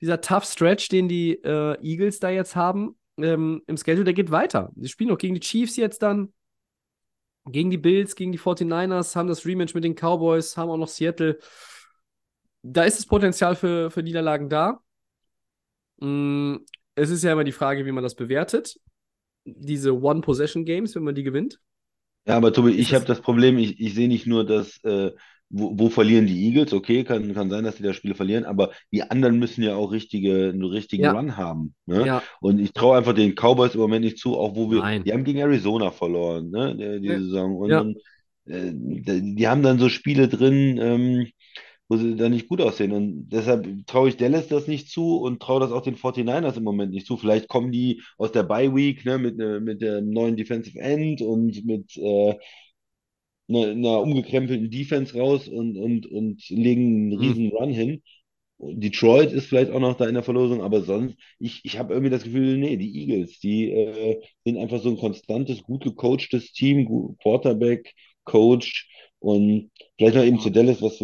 dieser Tough Stretch, den die äh, Eagles da jetzt haben, ähm, im Schedule, der geht weiter. Die spielen noch gegen die Chiefs jetzt dann, gegen die Bills, gegen die 49ers, haben das Rematch mit den Cowboys, haben auch noch Seattle. Da ist das Potenzial für, für Niederlagen da. Mm, Es ist ja immer die Frage, wie man das bewertet. Diese One-Possession-Games, wenn man die gewinnt. Ja, aber Tobi, ich habe das Problem, ich, ich sehe nicht nur, dass, äh, wo, wo verlieren die Eagles, okay, kann, kann sein, dass die das Spiel verlieren, aber die anderen müssen ja auch richtige, einen richtigen Ja. Run haben. Ne? Ja, Und ich traue einfach den Cowboys im Moment nicht zu, auch wo wir, Nein. die haben gegen Arizona verloren, ne, die, die Ja. Saison. Und dann, äh, die haben dann so Spiele drin, ähm, wo sie dann nicht gut aussehen. Und deshalb traue ich Dallas das nicht zu und traue das auch den 49ers im Moment nicht zu. Vielleicht kommen die aus der Bye Week, ne, mit, ne, mit dem neuen Defensive End und mit äh, einer, einer umgekrempelten Defense raus und, und, und legen einen Mhm. riesen Run hin. Detroit ist vielleicht auch noch da in der Verlosung, aber sonst, ich, ich habe irgendwie das Gefühl, nee, die Eagles, die äh, sind einfach so ein konstantes, gut gecoachtes Team, Quarterback, Coach und vielleicht noch eben zu Dallas, was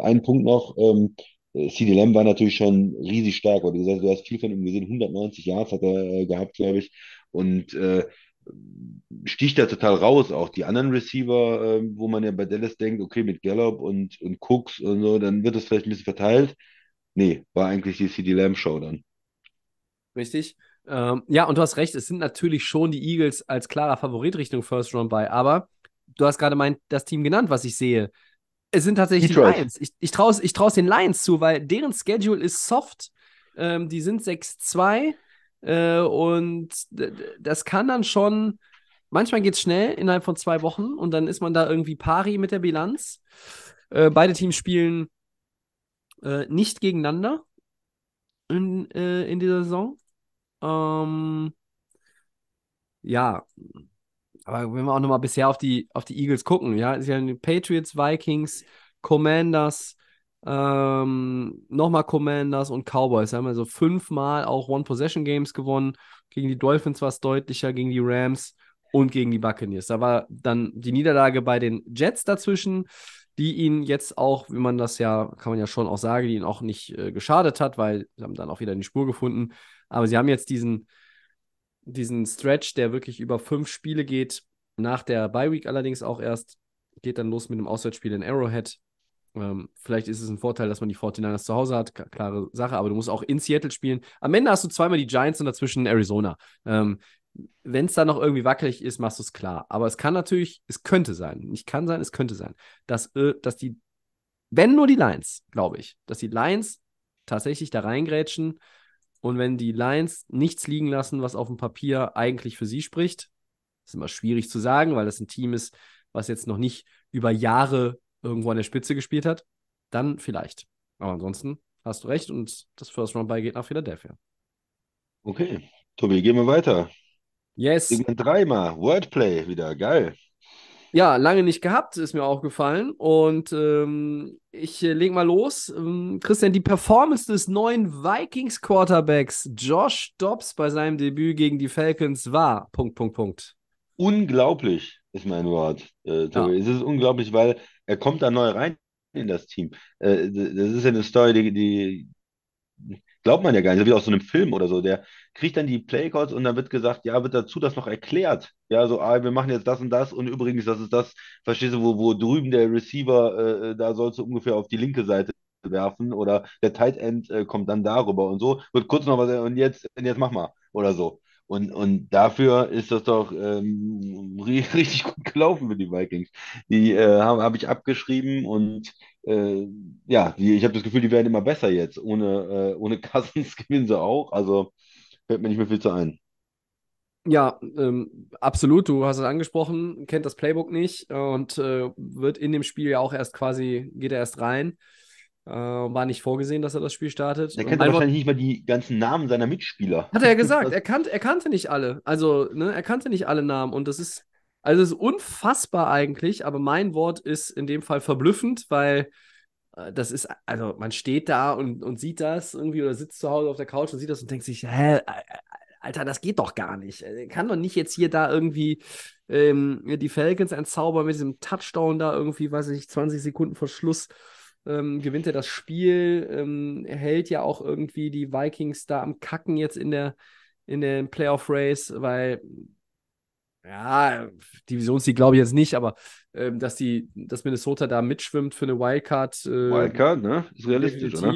ein Punkt noch, ähm, CeeDee Lamb war natürlich schon riesig stark, weil du gesagt hast, du hast viel von ihm gesehen, 190 Yards hat er äh, gehabt, glaube ich, und äh, sticht da total raus, auch die anderen Receiver, äh, wo man ja bei Dallas denkt, okay, mit Gallup und, und Cooks und so, dann wird es vielleicht ein bisschen verteilt. Nee, war eigentlich die CD Lamb Show dann. richtig. Ähm, ja, und du hast recht, es sind natürlich schon die Eagles als klarer Favorit Richtung First Round bei, aber du hast gerade mein, das Team genannt, was ich sehe. Es sind tatsächlich Detroit. die Lions. Ich, ich traue es ich trau's den Lions zu, weil deren Schedule ist soft. Ähm, die sind 6-2 äh, und das kann dann schon manchmal geht es schnell innerhalb von zwei Wochen und dann ist man da irgendwie pari mit der Bilanz. Äh, beide Teams spielen äh, nicht gegeneinander in, äh, in dieser Saison. Ähm, ja, aber wenn wir auch nochmal bisher auf die, auf die Eagles gucken, ja, ist ja Patriots, Vikings, Commanders, ähm, nochmal Commanders und Cowboys. Haben also fünfmal auch One-Possession-Games gewonnen. Gegen die Dolphins war es deutlicher, gegen die Rams und gegen die Buccaneers. Da war dann die Niederlage bei den Jets dazwischen, die ihn jetzt auch, wie man das ja, kann man ja schon auch sagen, die ihn auch nicht äh, geschadet hat, weil sie haben dann auch wieder die Spur gefunden. Aber sie haben jetzt diesen, diesen Stretch, der wirklich über fünf Spiele geht, nach der Bye Week allerdings auch erst, geht dann los mit dem Auswärtsspiel in Arrowhead. Ähm, vielleicht ist es ein Vorteil, dass man die 49ers zu Hause hat, klare Sache, aber du musst auch in Seattle spielen. Am Ende hast du zweimal die Giants und dazwischen Arizona. Ähm, Wenn es da noch irgendwie wackelig ist, machst du es klar. Aber es kann natürlich, es könnte sein, nicht kann sein, es könnte sein, dass, äh, dass die, wenn nur die Lions, glaube ich, dass die Lions tatsächlich da reingrätschen und wenn die Lions nichts liegen lassen, was auf dem Papier eigentlich für sie spricht, ist immer schwierig zu sagen, weil das ein Team ist, was jetzt noch nicht über Jahre irgendwo an der Spitze gespielt hat, dann vielleicht. Aber ansonsten hast du recht und das First Round Bye geht nach Philadelphia. Okay, Tobi, gehen wir weiter. Yes. Segment dreimal, Wordplay wieder, geil. Ja, lange nicht gehabt, ist mir aufgefallen. Und ähm, ich äh, leg mal los. Ähm, Christian, die Performance des neuen Vikings-Quarterbacks Josh Dobbs bei seinem Debüt gegen die Falcons war. Punkt, Punkt, Punkt. Unglaublich ist mein Wort, äh, Tobi. Es ist unglaublich, weil er kommt da neu rein in das Team. Äh, das ist ja eine Story, die, die glaubt man ja gar nicht, wie aus so einem Film oder so. Der kriegt dann die Playcodes und dann wird gesagt, ja, wird dazu das noch erklärt. Ja, so, ah, wir machen jetzt das und das und übrigens, das ist das, verstehst du, wo, wo drüben der Receiver, äh, da sollst du ungefähr auf die linke Seite werfen oder der Tight End äh, kommt dann darüber und so, wird kurz noch was, und jetzt, und jetzt mach mal oder so. Und, und dafür ist das doch ähm, ri- richtig gut gelaufen für die Vikings. Die äh, habe hab ich abgeschrieben und äh, ja, die, ich habe das Gefühl, die werden immer besser jetzt. Ohne, äh, ohne Cousins gewinnen sie auch. Also fällt mir nicht mehr viel zu ein. Ja, ähm, absolut. Du hast es angesprochen, kennt das Playbook nicht und äh, wird in dem Spiel ja auch erst quasi, geht er erst rein. Äh, war nicht vorgesehen, dass er das Spiel startet. Und kennt wahrscheinlich nicht mal die ganzen Namen seiner Mitspieler. Hat er ja gesagt, er, kannt, er kannte nicht alle. Also, ne, er kannte nicht alle Namen. Und das ist, also es ist unfassbar eigentlich, aber mein Wort ist in dem Fall verblüffend, weil äh, das ist, also man steht da und, und sieht das irgendwie oder sitzt zu Hause auf der Couch und sieht das und denkt sich, hä, äh, Alter, das geht doch gar nicht. Er kann doch nicht jetzt hier da irgendwie ähm, die Falcons entzaubern mit diesem Touchdown da irgendwie, weiß ich nicht, 20 Sekunden vor Schluss ähm, gewinnt er das Spiel. Ähm, hält ja auch irgendwie die Vikings da am Kacken jetzt in der, in der Playoff-Race, weil ja, Divisionssieg glaube ich jetzt nicht, aber ähm, dass die, dass Minnesota da mitschwimmt für eine Wildcard. Äh, Wildcard, ne? Ist realistisch, oder?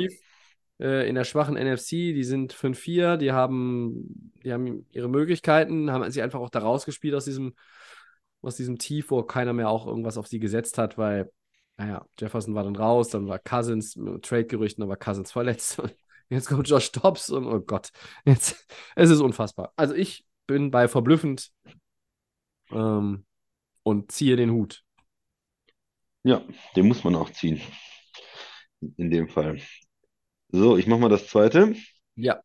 Äh, in der schwachen NFC, die sind 5-4, die haben, die haben ihre Möglichkeiten, haben sich einfach auch da rausgespielt aus diesem, aus diesem Tief, wo keiner mehr auch irgendwas auf sie gesetzt hat, weil, naja, Jefferson war dann raus, dann war Cousins mit Trade-Gerüchten, dann war Cousins verletzt. Jetzt kommt Josh Dobbs und oh Gott, jetzt, es ist unfassbar. Also ich bin bei verblüffend ähm, und ziehe den Hut. Ja, den muss man auch ziehen. In dem Fall. So, ich mache mal das zweite. Ja,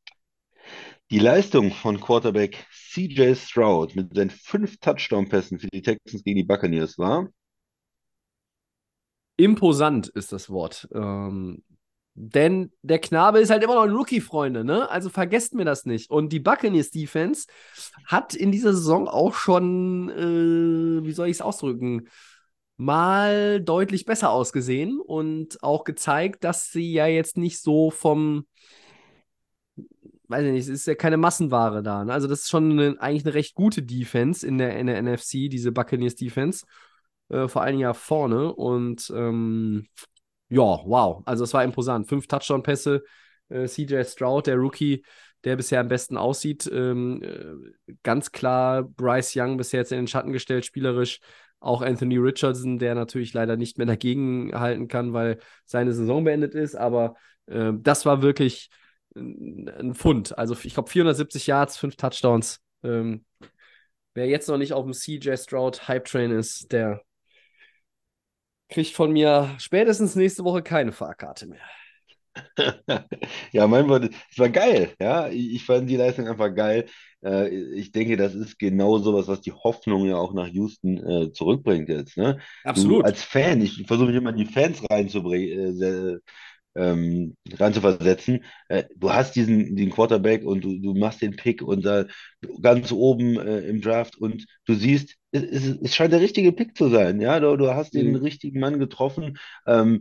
Die Leistung von Quarterback CJ Stroud mit seinen fünf Touchdown-Pässen für die Texans gegen die Buccaneers war. Imposant ist das Wort. Ähm, denn der Knabe ist halt immer noch ein Rookie, Freunde, ne? Also vergesst mir das nicht. Und die Buccaneers Defense hat in dieser Saison auch schon, äh, wie soll ich es ausdrücken, mal deutlich besser ausgesehen und auch gezeigt, dass sie ja jetzt nicht so vom, weiß ich nicht, es ist ja keine Massenware da. Ne? Also das ist schon eine, eigentlich eine recht gute Defense in der, in der NFC, diese Buccaneers Defense. Äh, vor allem ja vorne. Und ähm, ja, wow. Also es war imposant. Fünf Touchdown-Pässe. Äh, CJ Stroud, der Rookie, der bisher am besten aussieht. Ähm, äh, ganz klar Bryce Young bisher jetzt in den Schatten gestellt, spielerisch. Auch Anthony Richardson, der natürlich leider nicht mehr dagegen halten kann, weil seine Saison beendet ist. Aber äh, das war wirklich ein Pfund. Also ich glaube 470 Yards, fünf Touchdowns. Ähm, wer jetzt noch nicht auf dem CJ Stroud Hype Train ist, der kriegt von mir spätestens nächste Woche keine Fahrkarte mehr. Ja, mein Wort, es war geil. Ja, ich, fand die Leistung einfach geil. Äh, ich denke, das ist genau sowas, was die Hoffnung ja auch nach Houston äh, zurückbringt jetzt. Ne? Du Absolut. als Fan, ich versuche mich immer in die Fans reinzubringen, äh, ähm, reinzuversetzen. Äh, du hast diesen, den Quarterback und du, du machst den Pick und da ganz oben äh, im Draft und du siehst, es, es, es scheint der richtige Pick zu sein. Ja, du, du hast den Mhm. richtigen Mann getroffen. Ähm,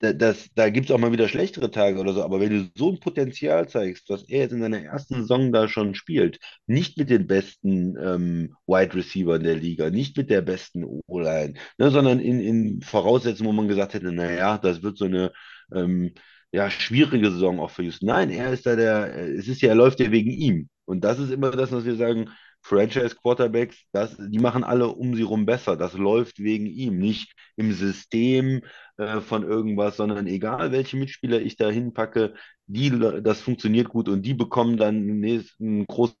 da, das, da gibt es auch mal wieder schlechtere Tage oder so, aber wenn du so ein Potenzial zeigst, was er jetzt in seiner ersten Saison da schon spielt, nicht mit den besten ähm, Wide Receiver der Liga, nicht mit der besten O-Line, ne, sondern in, in Voraussetzungen, wo man gesagt hätte, naja, das wird so eine ähm, ja, schwierige Saison auch für Houston. Nein, er ist da der, es ist ja, er läuft ja wegen ihm. Und das ist immer das, was wir sagen, Franchise Quarterbacks, das, die machen alle um sie rum besser. Das läuft wegen ihm, nicht im System äh, von irgendwas, sondern egal welche Mitspieler ich da hinpacke, die, das funktioniert gut und die bekommen dann einen nächsten großen.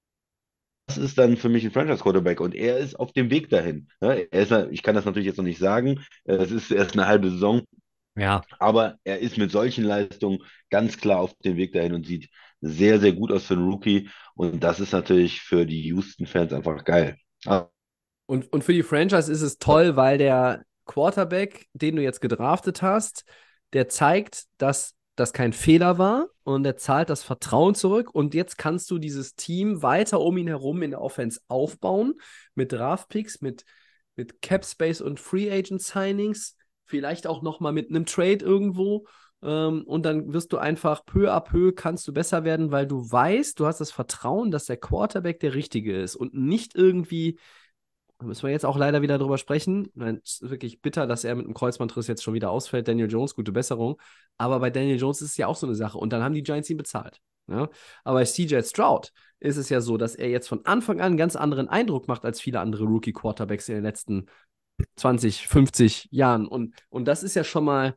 Das ist dann für mich ein Franchise-Quarterback und er ist auf dem Weg dahin. Er ist, ich kann das natürlich jetzt noch nicht sagen, es ist erst eine halbe Saison, Ja. aber er ist mit solchen Leistungen ganz klar auf dem Weg dahin und sieht sehr, sehr gut aus für einen Rookie. Und das ist natürlich für die Houston-Fans einfach geil. Ah, Und, und für die Franchise ist es toll, weil der Quarterback, den du jetzt gedraftet hast, der zeigt, dass das kein Fehler war und er zahlt das Vertrauen zurück. Und jetzt kannst du dieses Team weiter um ihn herum in der Offense aufbauen mit Draftpicks, mit, mit Cap Space und Free Agent Signings, vielleicht auch nochmal mit einem Trade irgendwo. Ähm, und dann wirst du einfach peu à peu kannst du besser werden, weil du weißt, du hast das Vertrauen, dass der Quarterback der richtige ist und nicht irgendwie da müssen wir jetzt auch leider wieder drüber sprechen. Es ist wirklich bitter, dass er mit einem Kreuzbandriss jetzt schon wieder ausfällt. Daniel Jones, gute Besserung. Aber bei Daniel Jones ist es ja auch so eine Sache. Und dann haben die Giants ihn bezahlt. Ja? Aber bei CJ Stroud ist es ja so, dass er jetzt von Anfang an einen ganz anderen Eindruck macht als viele andere Rookie-Quarterbacks in den letzten 20, 50 Jahren. Und, und das ist ja schon mal,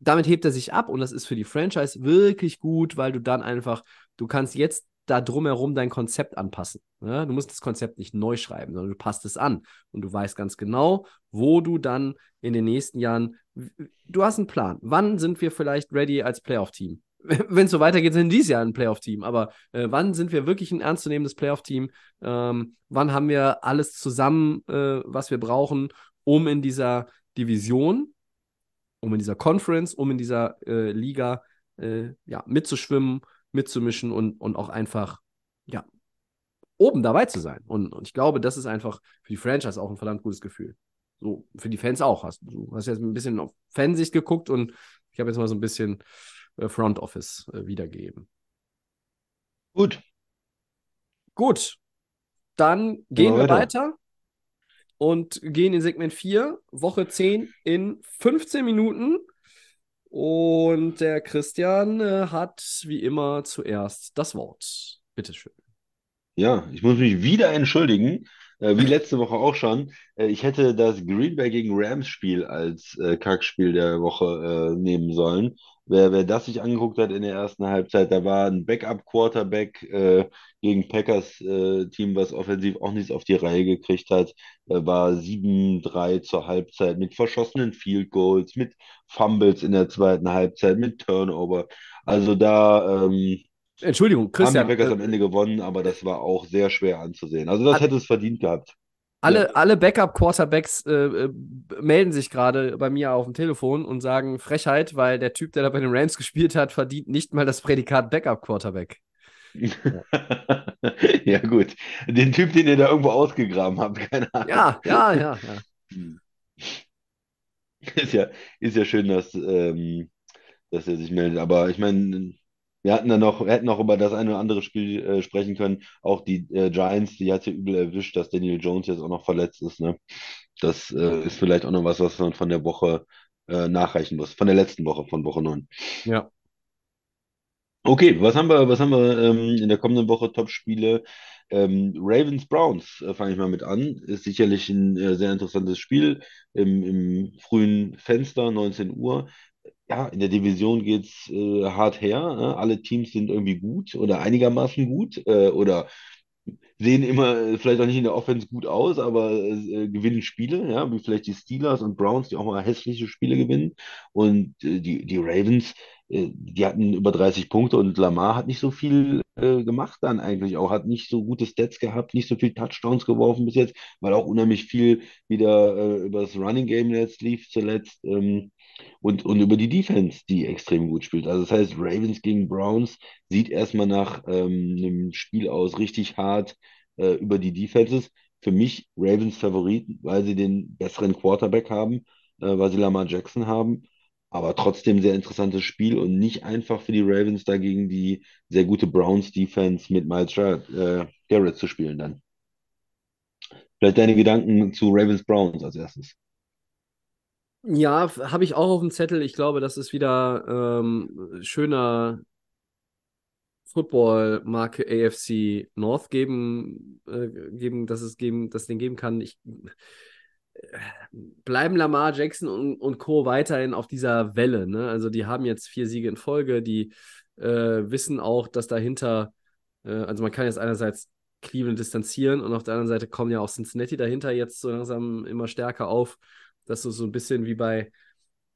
damit hebt er sich ab und das ist für die Franchise wirklich gut, weil du dann einfach, du kannst jetzt da drumherum dein Konzept anpassen. Ja? Du musst das Konzept nicht neu schreiben, sondern du passt es an und du weißt ganz genau, wo du dann in den nächsten Jahren, du hast einen Plan. Wann sind wir vielleicht ready als Playoff-Team? Wenn es so weitergeht, sind dieses Jahr ein Playoff-Team. Aber äh, wann sind wir wirklich ein ernstzunehmendes Playoff-Team? Ähm, wann haben wir alles zusammen, äh, was wir brauchen, um in dieser Division, um in dieser Conference, um in dieser äh, Liga äh, ja, mitzuschwimmen, mitzumischen und, und auch einfach, ja, oben dabei zu sein. Und, und ich glaube, das ist einfach für die Franchise auch ein verdammt gutes Gefühl. So, für die Fans auch. Hast, du hast jetzt ein bisschen auf Fansicht geguckt und ich habe jetzt mal so ein bisschen Front Office äh, wiedergegeben. gut. Gut, dann gehen wir weiter. und gehen in Segment 4, Woche 10 in 15 Minuten. Und der Christian äh, hat wie immer zuerst das Wort. Bitteschön. Ja, ich muss mich wieder entschuldigen, äh, wie letzte Woche auch schon. Äh, ich hätte das Green Bay gegen Rams Spiel als äh, Kackspiel der Woche äh, nehmen sollen. Wer, wer das sich angeguckt hat in der ersten Halbzeit, da war ein Backup-Quarterback äh, gegen Packers äh, was offensiv auch nichts auf die Reihe gekriegt hat, äh, war 7-3 zur Halbzeit mit verschossenen Field Goals, mit Fumbles in der zweiten Halbzeit, mit Turnover. Also da ähm, Entschuldigung, haben die Christian. Packers am äh, Ende gewonnen, aber das war auch sehr schwer anzusehen. Also das hätte es verdient gehabt. Alle, alle Backup-Quarterbacks äh, äh, melden sich gerade bei mir auf dem Telefon und sagen Frechheit, weil der Typ, der da bei den Rams gespielt hat, verdient nicht mal das Prädikat Backup-Quarterback. Ja, gut. Den Typ, den ihr da irgendwo ausgegraben habt, keine Ahnung. Ja, ja, ja, ja. Ist ja, ist ja schön, dass, ähm, dass er sich meldet. Aber ich meine, wir hatten dann noch, hätten noch über das eine oder andere Spiel äh, sprechen können. Auch die äh, Giants, die hat ja übel erwischt, dass Daniel Jones jetzt auch noch verletzt ist. Ne? Das äh, ist vielleicht auch noch was, was man von der Woche äh, nachreichen muss. Von der letzten Woche, von Woche 9. Ja. Okay, was haben wir, was haben wir ähm, in der kommenden Woche Top-Spiele? Ähm, Ravens Browns, äh, fange ich mal mit an. Ist sicherlich ein äh, sehr interessantes Spiel im, im frühen Fenster, 19 Uhr. Ja, in der Division geht's äh, hart her. Ne? Alle Teams sind irgendwie gut oder einigermaßen gut äh, oder sehen immer äh, vielleicht auch nicht in der Offense gut aus, aber äh, gewinnen Spiele, ja, wie vielleicht die Steelers und Browns, die auch mal hässliche Spiele gewinnen. Und äh, die, die Ravens, äh, die hatten über 30 Punkte und Lamar hat nicht so viel äh, gemacht dann eigentlich auch, hat nicht so gute Stats gehabt, nicht so viel Touchdowns geworfen bis jetzt, weil auch unheimlich viel wieder äh, über das Running Game jetzt lief zuletzt. Ähm, und, und über die Defense, die extrem gut spielt. Also das heißt, Ravens gegen Browns sieht erstmal nach ähm, einem Spiel aus richtig hart äh, über die Defenses. Für mich Ravens Favoriten, weil sie den besseren Quarterback haben, äh, weil sie Lamar Jackson haben. Aber trotzdem sehr interessantes Spiel und nicht einfach für die Ravens dagegen die sehr gute Browns Defense mit Miles äh, Garrett zu spielen dann. Vielleicht deine Gedanken zu Ravens Browns als erstes. Ja, habe ich auch auf dem Zettel. Ich glaube, das ist wieder ähm, schöner Football-Marke AFC North geben, äh, geben, dass es geben, dass es den geben kann. Ich, äh, bleiben Lamar Jackson und, und Co. weiterhin auf dieser Welle. Ne? Also die haben jetzt vier Siege in Folge, die äh, wissen auch, dass dahinter, äh, also man kann jetzt einerseits Cleveland distanzieren und auf der anderen Seite kommen ja auch Cincinnati dahinter jetzt so langsam immer stärker auf dass du so ein bisschen wie bei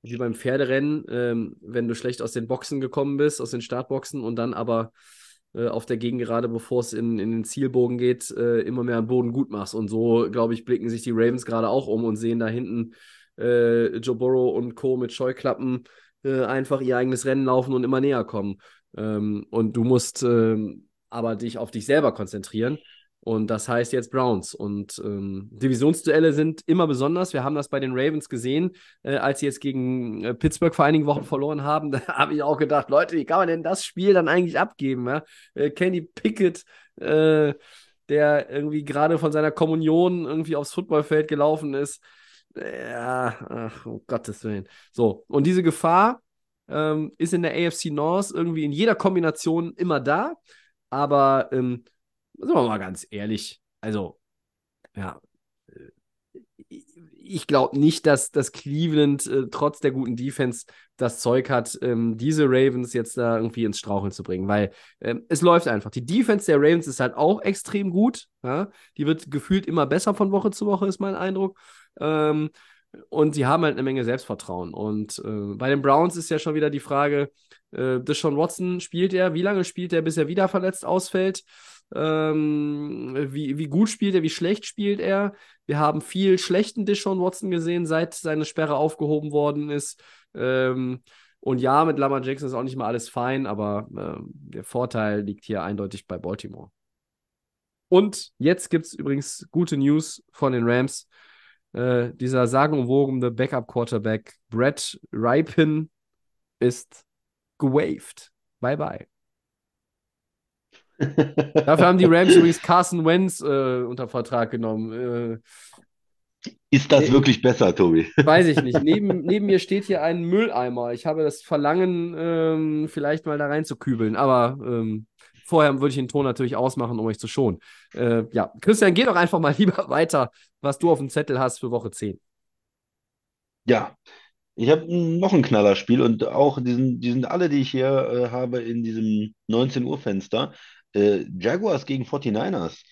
wie beim Pferderennen, ähm, wenn du schlecht aus den Boxen gekommen bist, aus den Startboxen und dann aber äh, auf der Gegengerade, bevor es in, in den Zielbogen geht, äh, immer mehr am Boden gut machst. Und so, glaube ich, blicken sich die Ravens gerade auch um und sehen da hinten äh, Joe Burrow und Co. mit Scheuklappen äh, einfach ihr eigenes Rennen laufen und immer näher kommen. Ähm, und du musst ähm, aber dich auf dich selber konzentrieren. Und das heißt jetzt Browns. Und ähm, Divisionsduelle sind immer besonders. Wir haben das bei den Ravens gesehen, äh, als sie jetzt gegen äh, Pittsburgh vor einigen Wochen verloren haben. Da habe ich auch gedacht, Leute, wie kann man denn das Spiel dann eigentlich abgeben? Ja? Äh, Kenny Pickett, äh, der irgendwie gerade von seiner Kommunion irgendwie aufs Footballfeld gelaufen ist. Ja, ach, um Gottes Willen. So, und diese Gefahr ähm, ist in der AFC North irgendwie in jeder Kombination immer da. Aber ähm, sind wir mal ganz ehrlich, also, ja, äh, ich glaube nicht, dass, dass Cleveland äh, trotz der guten Defense das Zeug hat, ähm, diese Ravens jetzt da irgendwie ins Straucheln zu bringen, weil ähm, es läuft einfach. Die Defense der Ravens ist halt auch extrem gut. Ja? Die wird gefühlt immer besser von Woche zu Woche, ist mein Eindruck. Ähm, und sie haben halt eine Menge Selbstvertrauen. Und äh, bei den Browns ist ja schon wieder die Frage, äh, Deshaun Watson spielt er, wie lange spielt er, bis er wieder verletzt ausfällt? Ähm, wie, wie gut spielt er, wie schlecht spielt er. Wir haben viel schlechten Deshaun Watson gesehen, seit seine Sperre aufgehoben worden ist. Ähm, und ja, mit Lamar Jackson ist auch nicht mal alles fein, aber äh, der Vorteil liegt hier eindeutig bei Baltimore. Und jetzt gibt es übrigens gute News von den Rams. Äh, dieser sagenumwogene Backup-Quarterback Brett Ripon ist gewaved. Bye bye. Dafür haben die Rams übrigens Carson Wentz äh, unter Vertrag genommen. Äh, ist das äh, wirklich besser, Tobi? Weiß ich nicht. Neben, neben mir steht hier ein Mülleimer. Ich habe das Verlangen, ähm, vielleicht mal da rein zu kübeln. Aber ähm, vorher würde ich den Ton natürlich ausmachen, um euch zu schonen. Äh, ja, Christian, geh doch einfach mal lieber weiter, was du auf dem Zettel hast für Woche 10. Ja, ich habe noch ein Knallerspiel und auch diesen, die sind alle, die ich hier äh, habe, in diesem 19 Uhr Fenster. Äh, Jaguars gegen 49ers.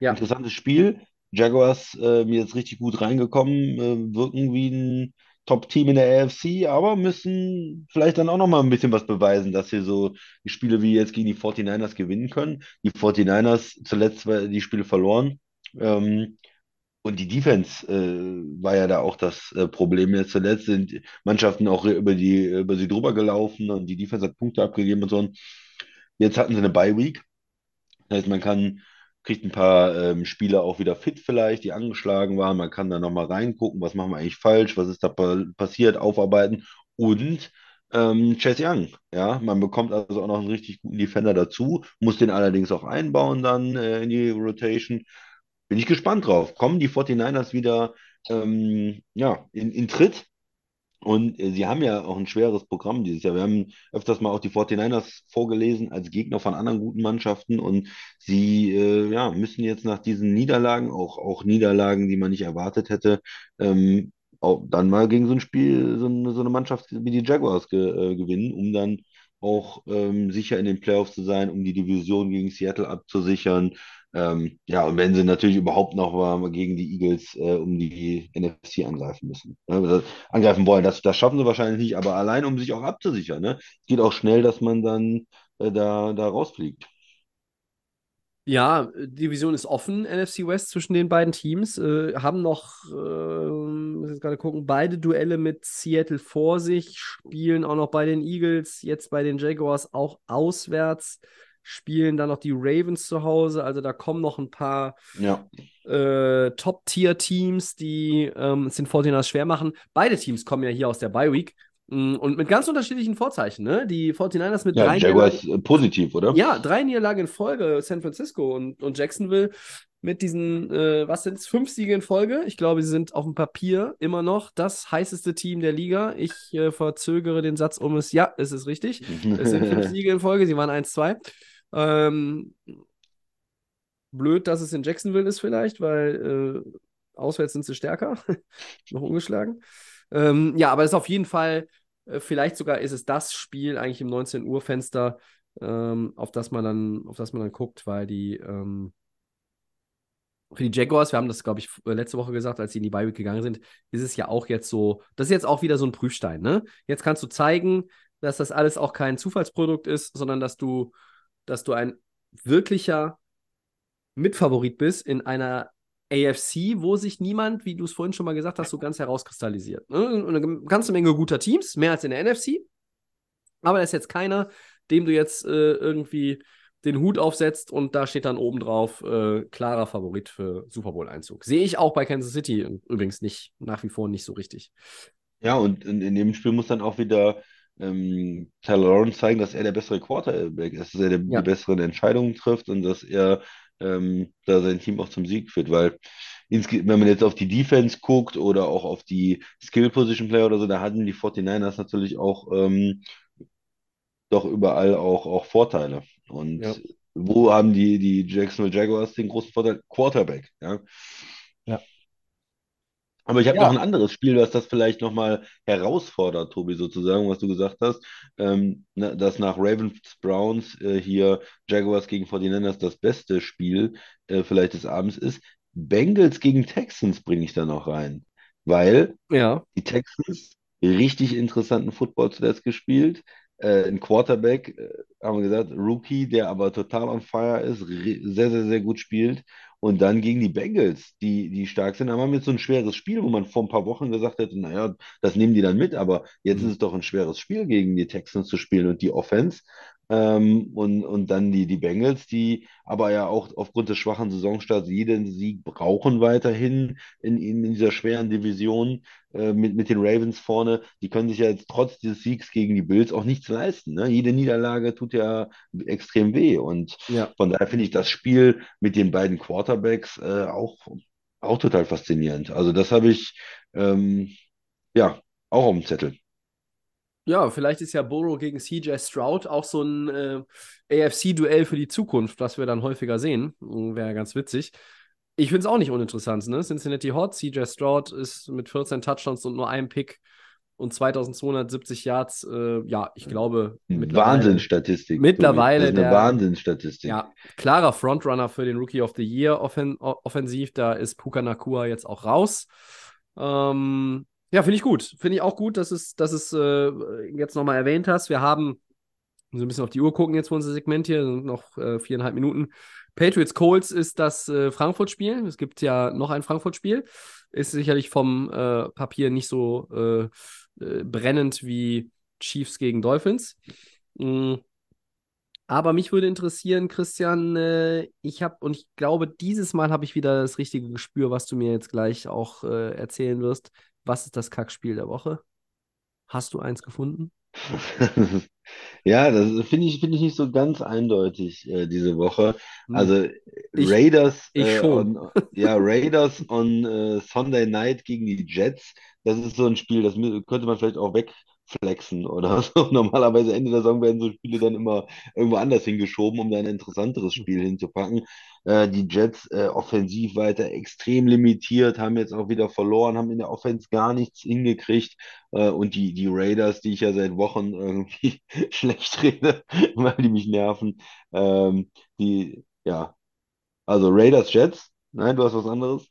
Ja. Interessantes Spiel. Jaguars äh, mir jetzt richtig gut reingekommen, äh, wirken wie ein Top-Team in der AFC, aber müssen vielleicht dann auch noch mal ein bisschen was beweisen, dass sie so die Spiele wie jetzt gegen die 49ers gewinnen können. Die 49ers zuletzt die Spiele verloren. Ähm, und die Defense äh, war ja da auch das äh, Problem. Jetzt zuletzt sind Mannschaften auch über die über sie drüber gelaufen und die Defense hat Punkte abgegeben und so. Jetzt hatten sie eine Bye Week. Das heißt, man kann, kriegt ein paar ähm, Spieler auch wieder fit vielleicht, die angeschlagen waren. Man kann da nochmal reingucken, was machen wir eigentlich falsch, was ist da pa passiert, aufarbeiten. Und ähm, Chase Young, ja, man bekommt also auch noch einen richtig guten Defender dazu, muss den allerdings auch einbauen dann äh, in die Rotation. Bin ich gespannt drauf. Kommen die 49ers wieder ähm, ja, in, in Tritt? Und äh, sie haben ja auch ein schweres Programm dieses Jahr. Wir haben öfters mal auch die 49ers vorgelesen als Gegner von anderen guten Mannschaften und sie äh, ja, müssen jetzt nach diesen Niederlagen, auch, auch Niederlagen, die man nicht erwartet hätte, ähm, auch dann mal gegen so ein Spiel, so eine, so eine Mannschaft wie die Jaguars ge, äh, gewinnen, um dann auch ähm, sicher in den Playoffs zu sein, um die Division gegen Seattle abzusichern. Ähm, ja, und wenn sie natürlich überhaupt noch mal gegen die Eagles äh, um die NFC angreifen müssen. Ne? Angreifen wollen, das, das schaffen sie wahrscheinlich nicht, aber allein um sich auch abzusichern. Ne? Geht auch schnell, dass man dann äh, da, da rausfliegt. Ja, die Division ist offen, NFC West zwischen den beiden Teams. Äh, haben noch, äh, muss jetzt gerade gucken, beide Duelle mit Seattle vor sich, spielen auch noch bei den Eagles, jetzt bei den Jaguars auch auswärts, spielen dann noch die Ravens zu Hause. Also da kommen noch ein paar Ja. äh, Top-Tier-Teams, die ähm, es den 49ers schwer machen. Beide Teams kommen ja hier aus der Bye-Week. Mm, Und mit ganz unterschiedlichen Vorzeichen, ne? Die 49ers mit Ja, drei Jaguars positiv, oder? ja, drei Niederlagen in Folge, San Francisco und, und Jacksonville mit diesen, äh, was sind es, fünf Siege in Folge. Ich glaube, sie sind auf dem Papier immer noch das heißeste Team der Liga. Ich äh, verzögere den Satz um es, ja, es ist richtig. Es sind fünf Siege in Folge, sie waren 1-2. Ähm, blöd, dass es in Jacksonville ist vielleicht, weil äh, auswärts sind sie stärker, noch ungeschlagen. Ähm, ja, aber es ist auf jeden Fall, äh, vielleicht sogar ist es das Spiel eigentlich im 19 Uhr Fenster, ähm, auf das man dann, auf das man dann guckt, weil die ähm, für die Jaguars, wir haben das, glaube ich, f- letzte Woche gesagt, als sie in die Bye gegangen sind, ist es ja auch jetzt so, das ist jetzt auch wieder so ein Prüfstein, ne? Jetzt kannst du zeigen, dass das alles auch kein Zufallsprodukt ist, sondern dass du, dass du ein wirklicher Mitfavorit bist in einer AFC, wo sich niemand, wie du es vorhin schon mal gesagt hast, so ganz herauskristallisiert. Ne? Eine ganze Menge guter Teams, mehr als in der NFC. Aber da ist jetzt keiner, dem du jetzt äh, irgendwie den Hut aufsetzt und da steht dann oben drauf äh, klarer Favorit für Super Bowl-Einzug. Sehe ich auch bei Kansas City übrigens nicht, nach wie vor nicht so richtig. Ja, und in, in dem Spiel muss dann auch wieder ähm, Tyler Lawrence zeigen, dass er der bessere Quarterback ist, dass er der, Ja. die besseren Entscheidungen trifft und dass er ähm, da sein Team auch zum Sieg führt. Weil, wenn man jetzt auf die Defense guckt oder auch auf die Skill-Position-Player oder so, da hatten die 49ers natürlich auch ähm, doch überall auch, auch Vorteile. Und Ja. wo haben die, die Jacksonville Jaguars den großen Vorteil? Quarterback, ja. Aber ich habe noch ein anderes Spiel, was das vielleicht nochmal herausfordert, Tobi, sozusagen, was du gesagt hast, ähm, dass nach Ravens Browns äh, hier Jaguars gegen 49ers das beste Spiel äh, vielleicht des Abends ist. Bengals gegen Texans bringe ich da noch rein, weil Ja, die Texans richtig interessanten Football zuletzt gespielt. Äh, ein Quarterback, äh, haben wir gesagt, Rookie, der aber total on fire ist, sehr, sehr, sehr gut spielt. Und dann gegen die Bengals, die, die stark sind. Aber haben jetzt so ein schweres Spiel, wo man vor ein paar Wochen gesagt hätte, naja, das nehmen die dann mit. Aber jetzt Mhm. ist es doch ein schweres Spiel, gegen die Texans zu spielen und die Offense. Ähm, und, und dann die, die Bengals, die aber ja auch aufgrund des schwachen Saisonstarts jeden Sieg brauchen weiterhin in, in dieser schweren Division äh, mit, mit den Ravens vorne. Die können sich ja jetzt trotz des Siegs gegen die Bills auch nichts leisten. Ne? Jede Niederlage tut ja extrem weh. Und ja. von daher finde ich das Spiel mit den beiden Quarterbacks äh, auch, auch total faszinierend. Also das habe ich ähm, ja auch auf dem Zettel. Ja, vielleicht ist ja Burrow gegen CJ Stroud auch so ein äh, AFC-Duell für die Zukunft, was wir dann häufiger sehen. Wäre ganz witzig. Ich finde es auch nicht uninteressant, ne? Cincinnati Hot, CJ Stroud ist mit 14 Touchdowns und nur einem Pick und 2270 Yards. Äh, ja, ich glaube, mittlerweile, Wahnsinnsstatistik. mittlerweile. Das ist eine der- Wahnsinnsstatistik. ja, klarer Frontrunner für den Rookie of the Year offen offensiv. Da ist Puka Nakua jetzt auch raus. Ähm, ja, finde ich gut. Finde ich auch gut, dass es, dass es äh, jetzt nochmal erwähnt hast. Wir haben so ein bisschen auf die Uhr gucken jetzt für unser Segment hier, noch äh, viereinhalb Minuten. Patriots Colts ist das äh, Frankfurt-Spiel. Es gibt ja noch ein Frankfurt-Spiel. Ist sicherlich vom äh, Papier nicht so äh, äh, brennend wie Chiefs gegen Dolphins. Mm. Aber mich würde interessieren, Christian, äh, ich habe, und ich glaube, dieses Mal habe ich wieder das richtige Gespür, was du mir jetzt gleich auch äh, erzählen wirst. Was ist das Kackspiel der Woche? Hast du eins gefunden? Ja, das finde ich, finde ich nicht so ganz eindeutig äh, diese Woche. Hm. Also Ich- Raiders, ich äh, on, ja, Raiders on äh, Sunday Night gegen die Jets. Das ist so ein Spiel, das könnte man vielleicht auch wegflexen oder so. Normalerweise Ende der Saison werden so Spiele dann immer irgendwo anders hingeschoben, um da ein interessanteres Spiel hinzupacken. Äh, die Jets äh, offensiv weiter extrem limitiert, haben jetzt auch wieder verloren, haben in der Offense gar nichts hingekriegt. Äh, und die, die Raiders, die ich ja seit Wochen irgendwie schlecht rede, weil die mich nerven, ähm, die, ja, Also Raiders, Jets. Nein, du hast was anderes?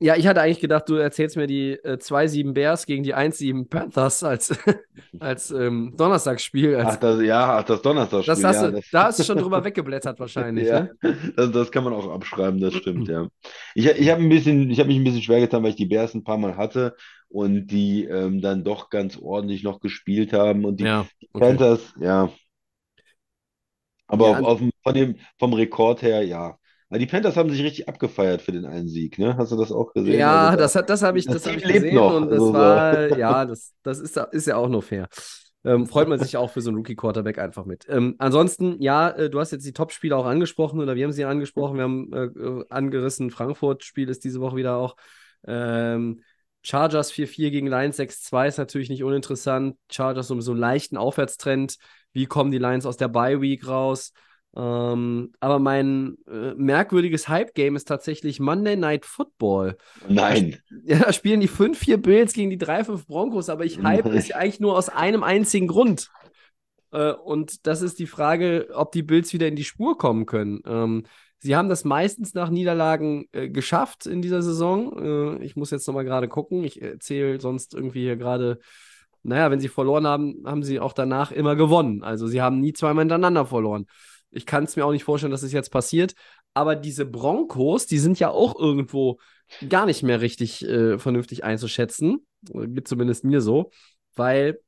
Ja, ich hatte eigentlich gedacht, du erzählst mir die äh, 2-7 Bears gegen die 1-7 Panthers als, als ähm, Donnerstagsspiel. Als, Ach, das, ja, ach, das Donnerstagsspiel. das hast ja, du, das, da hast du schon drüber weggeblättert wahrscheinlich. ja, Ne? das, das kann man auch abschreiben, das stimmt, ja. Ich, ich habe mich ein bisschen schwer getan, weil ich die Bears ein paar Mal hatte und die ähm, dann doch ganz ordentlich noch gespielt haben und die Ja, okay. Panthers, ja. Aber Ja, auf, auf, von dem, vom Rekord her, ja. Aber die Panthers haben sich richtig abgefeiert für den einen Sieg, ne? Hast du das auch gesehen? Ja, Also da, das, hat- das habe ich, das das hab ich gesehen noch. und das Also so. war, ja, das, das ist, ist ja auch nur fair. Ähm, freut man sich auch für so einen Rookie-Quarterback einfach mit. Ähm, ansonsten, ja, äh, du hast jetzt die Top-Spiele auch angesprochen oder wir haben sie angesprochen. Wir haben äh, angerissen, Frankfurt-Spiel ist diese Woche wieder auch. Ähm, Chargers 4-4 gegen Lions 6-2 ist natürlich nicht uninteressant. Chargers um so einen leichten Aufwärtstrend. Wie kommen die Lions aus der Bye-Week raus? Ähm, aber mein äh, merkwürdiges Hype-Game ist tatsächlich Monday Night Football. Nein. Ja, da spielen die 5-4 Bills gegen die 3-5 Broncos, aber ich hype es eigentlich nur aus einem einzigen Grund. Äh, und das ist die Frage, ob die Bills wieder in die Spur kommen können. Ähm, sie haben das meistens nach Niederlagen äh, geschafft in dieser Saison. Äh, ich muss jetzt nochmal gerade gucken. Ich erzähle sonst irgendwie hier gerade, naja, wenn sie verloren haben, haben sie auch danach immer gewonnen. Also sie haben nie zweimal hintereinander verloren. Ich kann es mir auch nicht vorstellen, dass es jetzt passiert. Aber diese Broncos, die sind ja auch irgendwo gar nicht mehr richtig äh, vernünftig einzuschätzen. Geht zumindest mir so, weil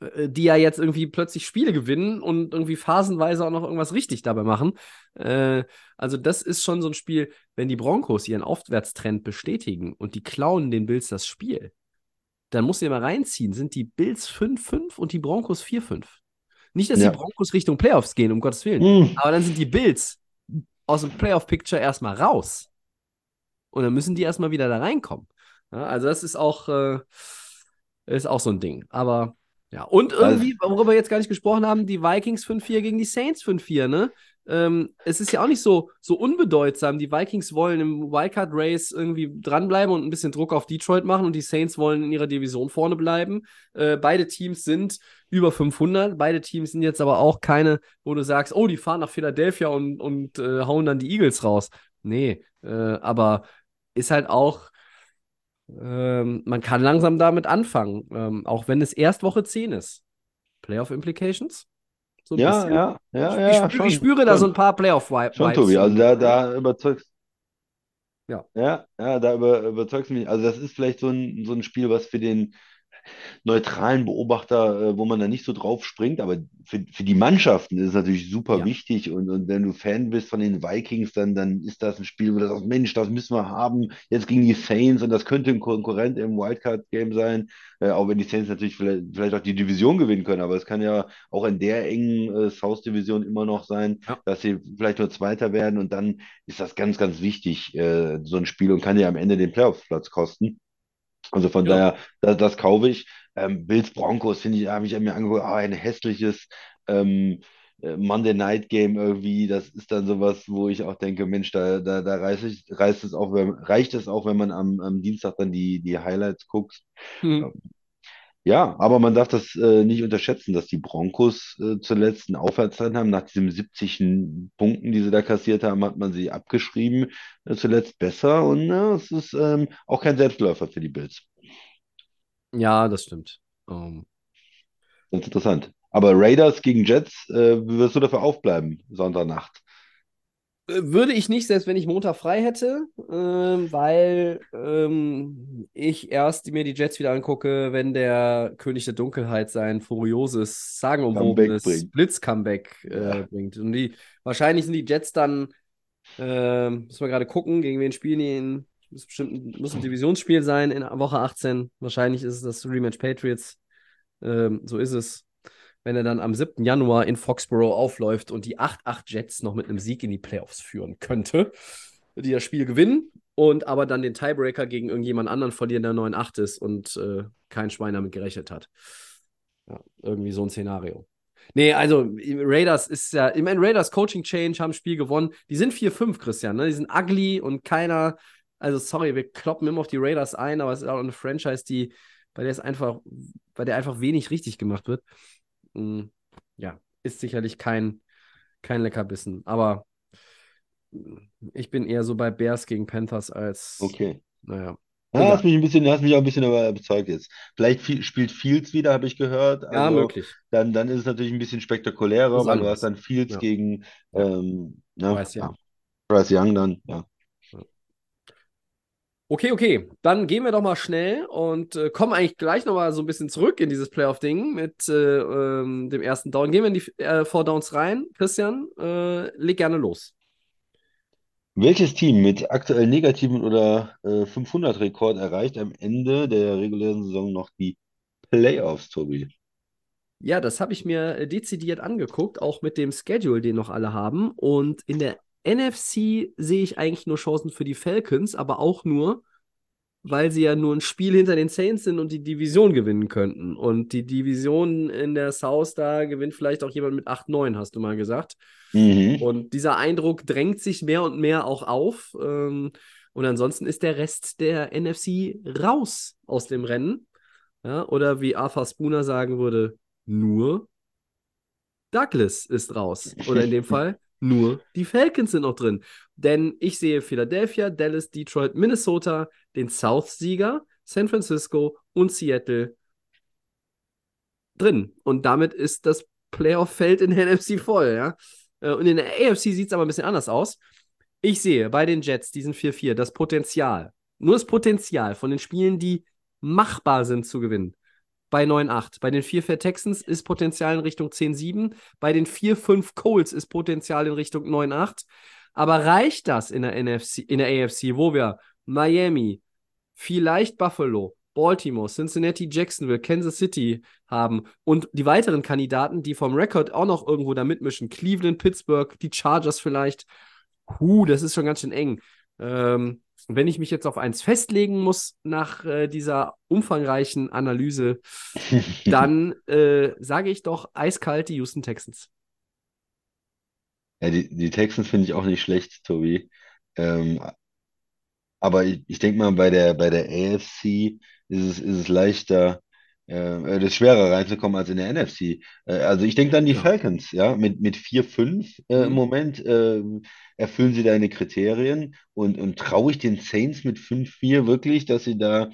äh, die ja jetzt irgendwie plötzlich Spiele gewinnen und irgendwie phasenweise auch noch irgendwas richtig dabei machen. Äh, also, das ist schon so ein Spiel, wenn die Broncos ihren Aufwärtstrend bestätigen und die klauen den Bills das Spiel, dann musst du dir mal reinziehen, sind die Bills 5-5 und die Broncos 4-5. Nicht, dass Ja. die Broncos Richtung Playoffs gehen, um Gottes Willen. Hm. Aber dann sind die Bills aus dem Playoff-Picture erstmal raus. Und dann müssen die erstmal wieder da reinkommen. Ja, also das ist auch, äh, ist auch so ein Ding. Aber ja, und irgendwie, worüber wir jetzt gar nicht gesprochen haben, die Vikings 5-4 gegen die Saints 5-4, ne? Ähm, es ist ja auch nicht so, so unbedeutsam. Die Vikings wollen im Wildcard-Race irgendwie dranbleiben und ein bisschen Druck auf Detroit machen und die Saints wollen in ihrer Division vorne bleiben. Äh, beide Teams sind über 500. Beide Teams sind jetzt aber auch keine, wo du sagst, oh, die fahren nach Philadelphia und, und äh, hauen dann die Eagles raus. Nee, äh, aber ist halt auch, ähm, man kann langsam damit anfangen, ähm, auch wenn es erst Woche 10 ist. Playoff Implications? So Ja, bisschen. ja, ja, ich, ja, ich, spüre, schon, ich spüre da so ein paar Playoff-Vibes. Schon, Tobi, also da, da überzeugst Ja. Ja, ja, da über, überzeugst du mich. Also das ist vielleicht so ein, so ein Spiel, was für den neutralen Beobachter, äh, wo man da nicht so drauf springt, aber für, für die Mannschaften ist es natürlich super Ja. wichtig und, und wenn du Fan bist von den Vikings, dann, dann ist das ein Spiel, wo du sagst, Mensch, das müssen wir haben, jetzt gegen die Saints und das könnte ein Konkurrent im Wildcard-Game sein, äh, auch wenn die Saints natürlich vielleicht, vielleicht auch die Division gewinnen können, aber es kann ja auch in der engen äh, South-Division immer noch sein, Ja. dass sie vielleicht nur Zweiter werden und dann ist das ganz, ganz wichtig, äh, so ein Spiel und kann ja am Ende den Playoff-Platz kosten. Also von Ja. daher, das, das kaufe ich. Ähm, Bills Broncos finde ich, habe ich mir angeguckt, ah, ein hässliches ähm, äh, Monday Night Game irgendwie. Das ist dann sowas, wo ich auch denke, Mensch, da, da, da reißt, ich, reißt es auch, wenn, reicht es auch, wenn man am, am Dienstag dann die, die Highlights guckt. Hm. Ja, aber man darf das äh, nicht unterschätzen, dass die Broncos äh, zuletzt einen Aufwärtstrend haben. Nach diesen 70 Punkten, die sie da kassiert haben, hat man sie abgeschrieben, äh, zuletzt besser. Und äh, es ist ähm, auch kein Selbstläufer für die Bills. Ja, das stimmt. Ähm, Ganz interessant. Aber Raiders gegen Jets, äh, wie wirst du dafür aufbleiben, Sonntagnacht? Äh, Würde ich nicht, selbst wenn ich Montag frei hätte, ähm, weil ähm, ich erst mir die Jets wieder angucke, wenn der König der Dunkelheit sein furioses, sagenumwobenes. Blitz-Comeback äh, Ja. bringt. Und die, wahrscheinlich sind die Jets dann, ähm, müssen wir gerade gucken, gegen wen spielen die in, muss bestimmt ein- muss ein Divisionsspiel sein in Woche 18. Wahrscheinlich ist es das Rematch Patriots. Ähm, so ist es. Wenn er dann am 7. Januar in Foxborough aufläuft und die 8-8 Jets noch mit einem Sieg in die Playoffs führen könnte, die das Spiel gewinnen und aber dann den Tiebreaker gegen irgendjemand anderen verlieren, der 9-8 ist und äh, kein Schwein damit gerechnet hat. Ja, irgendwie so ein Szenario. Nee, also Raiders ist ja, ich meine, Raiders Coaching Change haben Spiel gewonnen. Die sind 4-5, Christian, ne? Die sind ugly und keiner, also sorry, wir kloppen immer auf die Raiders ein, aber es ist auch eine Franchise, die, bei der es einfach, bei der einfach wenig richtig gemacht wird. Mm, Ja, ist sicherlich kein, kein Leckerbissen. Aber ich bin eher so bei Bears gegen Panthers als, Okay. naja. Ja, hast mich ein bisschen, hast mich auch ein bisschen überzeugt jetzt. Vielleicht viel, spielt Fields wieder, habe ich gehört. Ja, Also möglich. dann, dann ist es natürlich ein bisschen spektakulärer, weil du hast dann Fields Ja. gegen Ja. ähm, na, Bryce Young. ja, Bryce Young dann, ja. Okay, okay. Dann gehen wir doch mal schnell und äh, kommen eigentlich gleich nochmal so ein bisschen zurück in dieses Playoff-Ding mit äh, ähm, dem ersten Down. Gehen wir in die äh, Four Downs rein. Christian, äh, leg gerne los. Welches Team mit aktuell negativen oder äh, 500-Rekord erreicht am Ende der regulären Saison noch die Playoffs, Tobi? Ja, das habe ich mir äh, dezidiert angeguckt, auch mit dem Schedule, den noch alle haben. Und in der NFC sehe ich eigentlich nur Chancen für die Falcons, aber auch nur, weil sie ja nur ein Spiel hinter den Saints sind und die Division gewinnen könnten. Und die Division in der South, da gewinnt vielleicht auch jemand mit 8-9, hast du mal gesagt. Mhm. Und dieser Eindruck drängt sich mehr und mehr auch auf. Ähm, und ansonsten ist der Rest der NFC raus aus dem Rennen. Ja, oder wie Arthur Spooner sagen würde, nur Douglas ist raus. Oder in dem Fall nur die Falcons sind noch drin. Denn ich sehe Philadelphia, Dallas, Detroit, Minnesota, den South-Sieger, San Francisco und Seattle drin. Und damit ist das Playoff-Feld in der NFC voll, ja. Äh, Und in der AFC sieht es aber ein bisschen anders aus. Ich sehe bei den Jets, diesen 4-4, das Potenzial, nur das Potenzial von den Spielen, die machbar sind zu gewinnen. Bei 9-8. Bei den 4-4 Texans ist Potenzial in Richtung 10-7. Bei den 4-5 Colts ist Potenzial in Richtung 9-8. Aber reicht das in der NFC, in der AFC, wo wir Miami, vielleicht Buffalo, Baltimore, Cincinnati, Jacksonville, Kansas City haben und die weiteren Kandidaten, die vom Rekord auch noch irgendwo da mitmischen, Cleveland, Pittsburgh, die Chargers vielleicht. Huh, das ist schon ganz schön eng. Ähm, wenn ich mich jetzt auf eins festlegen muss nach äh, dieser umfangreichen Analyse, dann äh, sage ich doch eiskalt die Houston Texans. Ja, die, die Texans finde ich auch nicht schlecht, Tobi. Ähm, aber ich, ich denke mal, bei der, bei der AFC ist es, ist es leichter, äh, es ist schwerer reinzukommen als in der NFC. Äh, also ich denke dann die Ja. Falcons, ja, mit, mit 4-5 äh, im Mhm. Moment äh, erfüllen sie deine Kriterien und, und traue ich den Saints mit 5-4 wirklich, dass sie da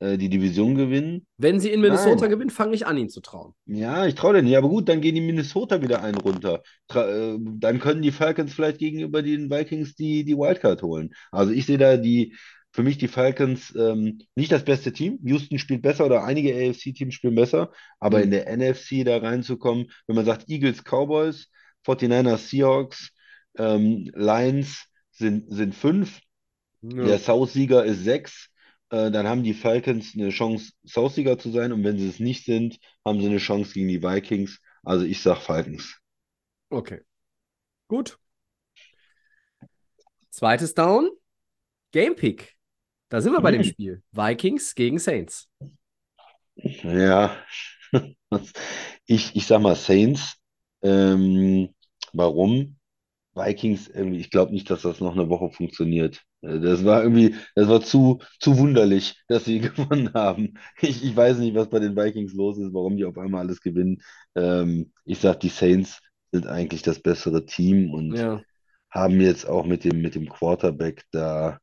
äh, die Division gewinnen? Wenn sie in Minnesota Nein. gewinnen, fange ich an, ihn zu trauen. Ja, ich traue denen nicht. Aber gut, dann gehen die Minnesota wieder einen runter. Tra äh, dann können die Falcons vielleicht gegenüber den Vikings die, die Wildcard holen. Also ich sehe da die, für mich die Falcons ähm, nicht das beste Team. Houston spielt besser oder einige AFC-Teams spielen besser. Aber Mhm. in der NFC da reinzukommen, wenn man sagt Eagles, Cowboys, 49ers, Seahawks, ähm, Lions sind, sind fünf. Der South-Sieger ist sechs. Äh, dann haben die Falcons eine Chance, South-Sieger zu sein. Und wenn sie es nicht sind, haben sie eine Chance gegen die Vikings. Also ich sag Falcons. Okay. Gut. Zweites Down. Game Pick. Da sind wir bei dem Hm. Spiel. Vikings gegen Saints. Ja, ich, ich sag mal Saints. Ähm, warum? Vikings, irgendwie, ich glaube nicht, dass das noch eine Woche funktioniert. Äh, Das war irgendwie, das war zu, zu wunderlich, dass sie gewonnen haben. Ich, ich weiß nicht, was bei den Vikings los ist, warum die auf einmal alles gewinnen. Ähm, ich sag, die Saints sind eigentlich das bessere Team und Ja. haben jetzt auch mit dem, mit dem Quarterback da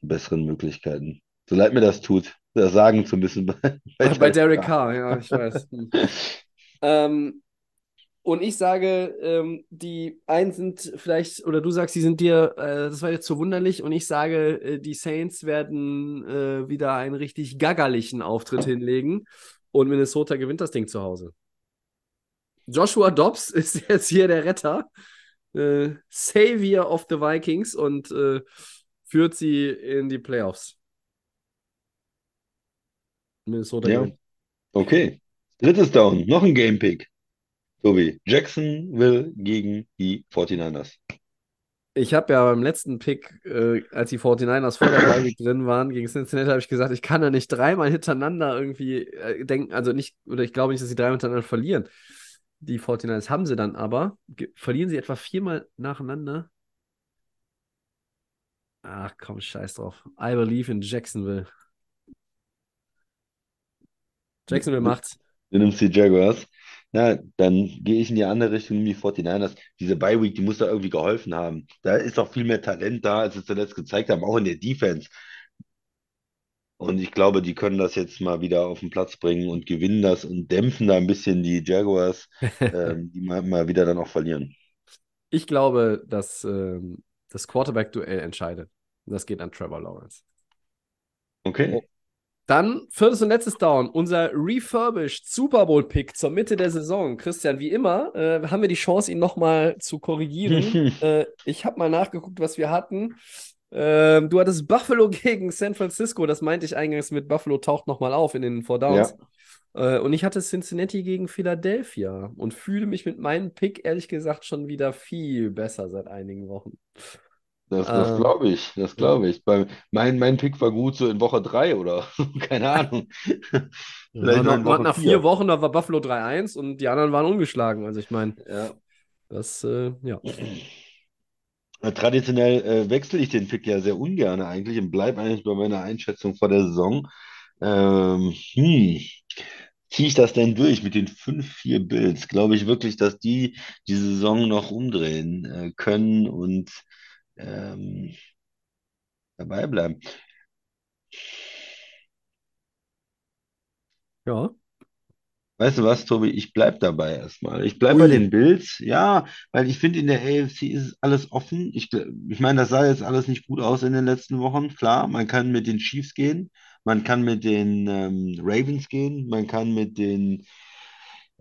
besseren Möglichkeiten. So leid mir das tut, das sagen zu müssen bei, Ach, bei Derek Carr. Ja, ich weiß. Hm. Ähm, und ich sage, ähm, die einen sind vielleicht, oder du sagst, die sind dir, äh, das war jetzt zu wunderlich, und ich sage, äh, die Saints werden äh, wieder einen richtig gaggerlichen Auftritt hinlegen und Minnesota gewinnt das Ding zu Hause. Joshua Dobbs ist jetzt hier der Retter, äh, Savior of the Vikings und äh, führt sie in die Playoffs. Minnesota Ja. Okay. Drittes Down, noch ein Game Pick. Tobi, Jacksonville gegen die 49ers. Ich habe ja beim letzten Pick, äh, als die 49ers vor der Week drin waren, gegen Cincinnati, habe ich gesagt, ich kann da nicht dreimal hintereinander irgendwie äh, denken, also nicht, oder ich glaube nicht, dass sie dreimal hintereinander verlieren. Die 49ers haben sie dann aber. Verlieren sie etwa viermal nacheinander? Ach komm, scheiß drauf. I believe in Jacksonville. Jacksonville macht's. Du nimmst die Jaguars. na, dann gehe ich in die andere Richtung, wie 49ers. Diese Bye-Week, die muss da irgendwie geholfen haben. Da ist auch viel mehr Talent da, als sie zuletzt gezeigt haben, auch in der Defense. Und ich glaube, die können das jetzt mal wieder auf den Platz bringen und gewinnen das und dämpfen da ein bisschen die Jaguars, ähm, die mal, mal wieder dann auch verlieren. Ich glaube, dass ähm, das Quarterback-Duell entscheidet. Und das geht an Trevor Lawrence. Okay. Dann viertes und letztes Down, unser refurbished Super Bowl-Pick zur Mitte der Saison. Christian, wie immer, äh, haben wir die Chance, ihn nochmal zu korrigieren. äh, ich habe mal nachgeguckt, was wir hatten. Ähm, du hattest Buffalo gegen San Francisco, das meinte ich eingangs mit Buffalo taucht nochmal auf in den Four Downs. Ja. Äh, und ich hatte Cincinnati gegen Philadelphia und fühle mich mit meinem Pick ehrlich gesagt schon wieder viel besser seit einigen Wochen. Das, das ähm, glaube ich, das glaube ich. Bei, mein, mein Pick war gut so in Woche 3 oder keine Ahnung. Vielleicht ja, nach, nach vier. Wochen, da war Buffalo 3-1 und die anderen waren ungeschlagen. Also ich meine, ja. das, äh, ja. Traditionell äh, wechsle ich den Pick ja sehr ungern eigentlich und bleibe eigentlich bei meiner Einschätzung vor der Saison. Ähm, hm, ziehe ich das denn durch mit den 5-4 Bills? Glaube ich wirklich, dass die die Saison noch umdrehen äh, können und ähm, dabei bleiben? Ja. Weißt du was, Tobi? Ich bleib dabei erstmal. Ich bleib bei den Bills, ja, weil ich finde, in der AFC ist alles offen. Ich, ich meine, das sah jetzt alles nicht gut aus in den letzten Wochen. Klar, man kann mit den Chiefs gehen, man kann mit den ähm, Ravens gehen, man kann mit den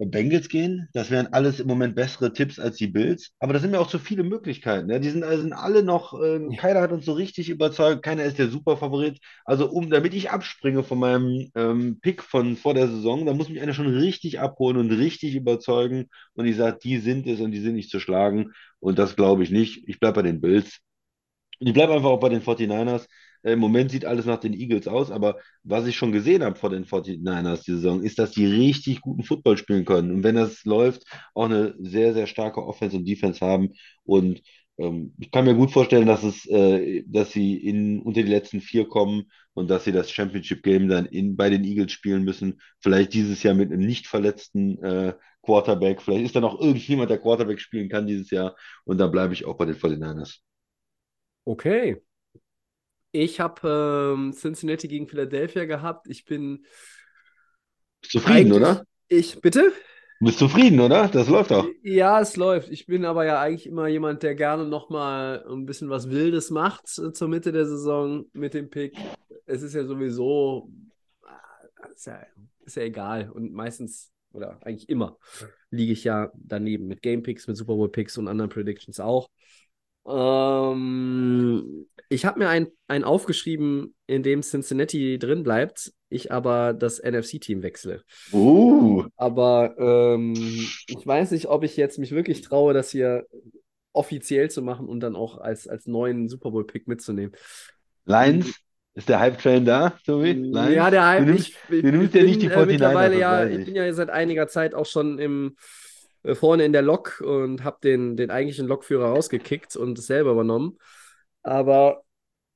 Bengals gehen. Das wären alles im Moment bessere Tipps als die Bills. Aber das sind ja auch zu viele Möglichkeiten. Ja? Die sind, also sind alle noch, äh, keiner hat uns so richtig überzeugt, keiner ist der Superfavorit. Also um, damit ich abspringe von meinem ähm, Pick von vor der Saison, da muss mich einer schon richtig abholen und richtig überzeugen. Und ich sage, die sind es und die sind nicht zu schlagen. Und das glaube ich nicht. Ich bleibe bei den Bills. Und ich bleibe einfach auch bei den 49ers. Äh, Im Moment sieht alles nach den Eagles aus, aber was ich schon gesehen habe vor den 49ers die Saison, ist, dass die richtig guten Football spielen können. Und wenn das läuft, auch eine sehr, sehr starke Offense und Defense haben. Und ähm, ich kann mir gut vorstellen, dass es, äh, dass sie in, unter die letzten vier kommen und dass sie das Championship Game dann in, bei den Eagles spielen müssen. Vielleicht dieses Jahr mit einem nicht verletzten äh, Quarterback. Vielleicht ist da noch irgendjemand, der Quarterback spielen kann dieses Jahr. Und da bleibe ich auch bei den 49ers. Okay, ich habe ähm, Cincinnati gegen Philadelphia gehabt. Ich bin zufrieden, oder? Ich bitte? Du bist zufrieden, oder? Das läuft doch. Ja, es läuft. Ich bin aber ja eigentlich immer jemand, der gerne nochmal ein bisschen was Wildes macht äh, zur Mitte der Saison mit dem Pick. Es ist ja sowieso, äh, ist ja, ist ja egal. Und meistens, oder eigentlich immer, liege ich ja daneben mit Game Picks, mit Super Bowl Picks und anderen Predictions auch. Ähm, ich habe mir ein, aufgeschrieben, in dem Cincinnati drin bleibt, ich aber das NFC-Team wechsle. Uh. Aber ähm, ich weiß nicht, ob ich jetzt mich wirklich traue, das hier offiziell zu machen und dann auch als, als neuen Super Bowl-Pick mitzunehmen. Lions? Ist der Hype-Train da, Tobi? Lions? Ja, der Hype. Du nimmst, ich, du nimmst ja nicht die 49 äh, mittlerweile ja, ich bin ja seit einiger Zeit auch schon im vorne in der Lok und habe den, den eigentlichen Lokführer rausgekickt und es selber übernommen. Aber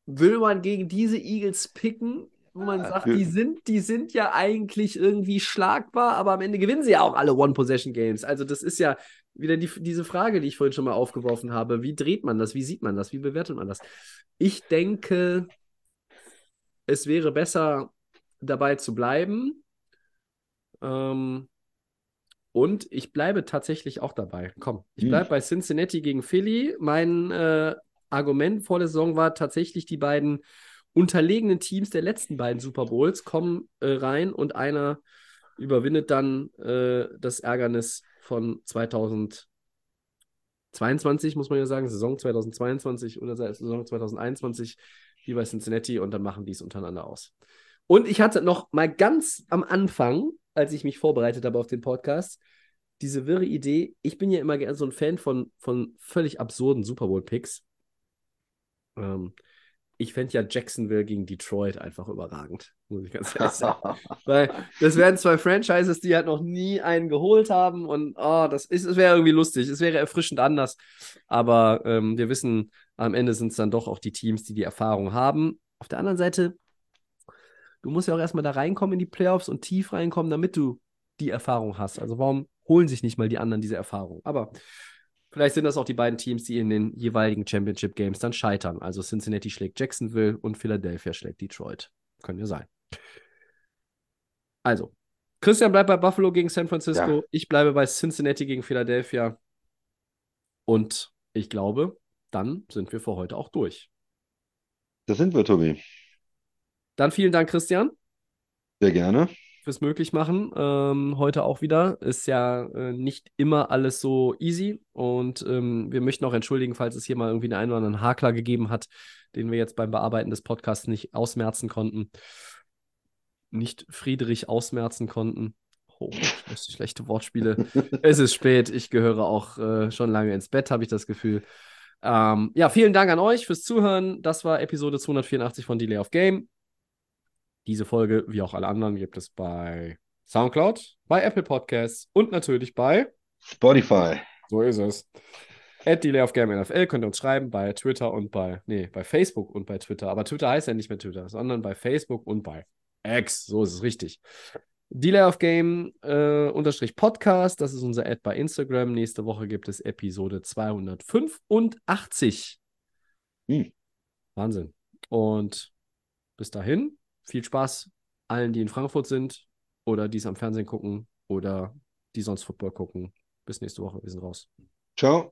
will man gegen diese Eagles picken, wo man sagt, die sind, die sind ja eigentlich irgendwie schlagbar, aber am Ende gewinnen sie ja auch alle One-Possession-Games. Also, das ist ja wieder die, diese Frage, die ich vorhin schon mal aufgeworfen habe. Wie dreht man das? Wie sieht man das? Wie bewertet man das? Ich denke, es wäre besser, dabei zu bleiben. Ähm, und ich bleibe tatsächlich auch dabei. Komm, ich bleibe hm. bei Cincinnati gegen Philly. Mein äh, Argument vor der Saison war tatsächlich, die beiden unterlegenen Teams der letzten beiden Super Bowls kommen äh, rein und einer überwindet dann äh, das Ärgernis von 2022, muss man ja sagen, Saison 2022 oder Saison 2021, wie bei Cincinnati, und dann machen die es untereinander aus. Und ich hatte noch mal ganz am Anfang als ich mich vorbereitet habe auf den Podcast, diese wirre Idee. Ich bin ja immer gerne so ein Fan von, von völlig absurden Super Bowl-Picks. Ähm, ich fände ja Jacksonville gegen Detroit einfach überragend, muss ich ganz ehrlich sagen. Weil das wären zwei Franchises, die halt noch nie einen geholt haben und oh, das, das wäre irgendwie lustig. Es wäre erfrischend anders. Aber ähm, wir wissen, am Ende sind es dann doch auch die Teams, die die Erfahrung haben. Auf der anderen Seite du musst ja auch erstmal da reinkommen in die Playoffs und tief reinkommen, damit du die Erfahrung hast. Also warum holen sich nicht mal die anderen diese Erfahrung. Aber vielleicht sind das auch die beiden Teams, die in den jeweiligen Championship Games dann scheitern. Also Cincinnati schlägt Jacksonville und Philadelphia schlägt Detroit. Können ja sein. Also, Christian bleibt bei Buffalo gegen San Francisco. Ja. Ich bleibe bei Cincinnati gegen Philadelphia. Und ich glaube, dann sind wir für heute auch durch. Das sind wir, Tobi. Dann vielen Dank, Christian. Sehr gerne. Fürs Möglichmachen. Ähm, heute auch wieder. Ist ja äh, nicht immer alles so easy. Und ähm, wir möchten auch entschuldigen, falls es hier mal irgendwie einen oder anderen Hakler gegeben hat, den wir jetzt beim Bearbeiten des Podcasts nicht ausmerzen konnten nicht Friedrich ausmerzen konnten. Oh, schlechte Wortspiele. es ist spät. Ich gehöre auch äh, schon lange ins Bett, habe ich das Gefühl. Ähm, ja, vielen Dank an euch fürs Zuhören. Das war Episode 284 von Delay of Game. Diese Folge, wie auch alle anderen, gibt es bei Soundcloud, bei Apple Podcasts und natürlich bei Spotify. So ist es. At Delay of Game NFL könnt ihr uns schreiben bei Twitter und bei, nee, bei Facebook und bei Twitter. Aber Twitter heißt ja nicht mehr Twitter, sondern bei Facebook und bei X, so ist es richtig. Delay of Game äh, unterstrich Podcast, das ist unser Ad bei Instagram. Nächste Woche gibt es Episode 285. Hm. Wahnsinn. Und bis dahin, viel Spaß allen, die in Frankfurt sind oder die es am Fernsehen gucken oder die sonst Football gucken. Bis nächste Woche. Wir sind raus. Ciao.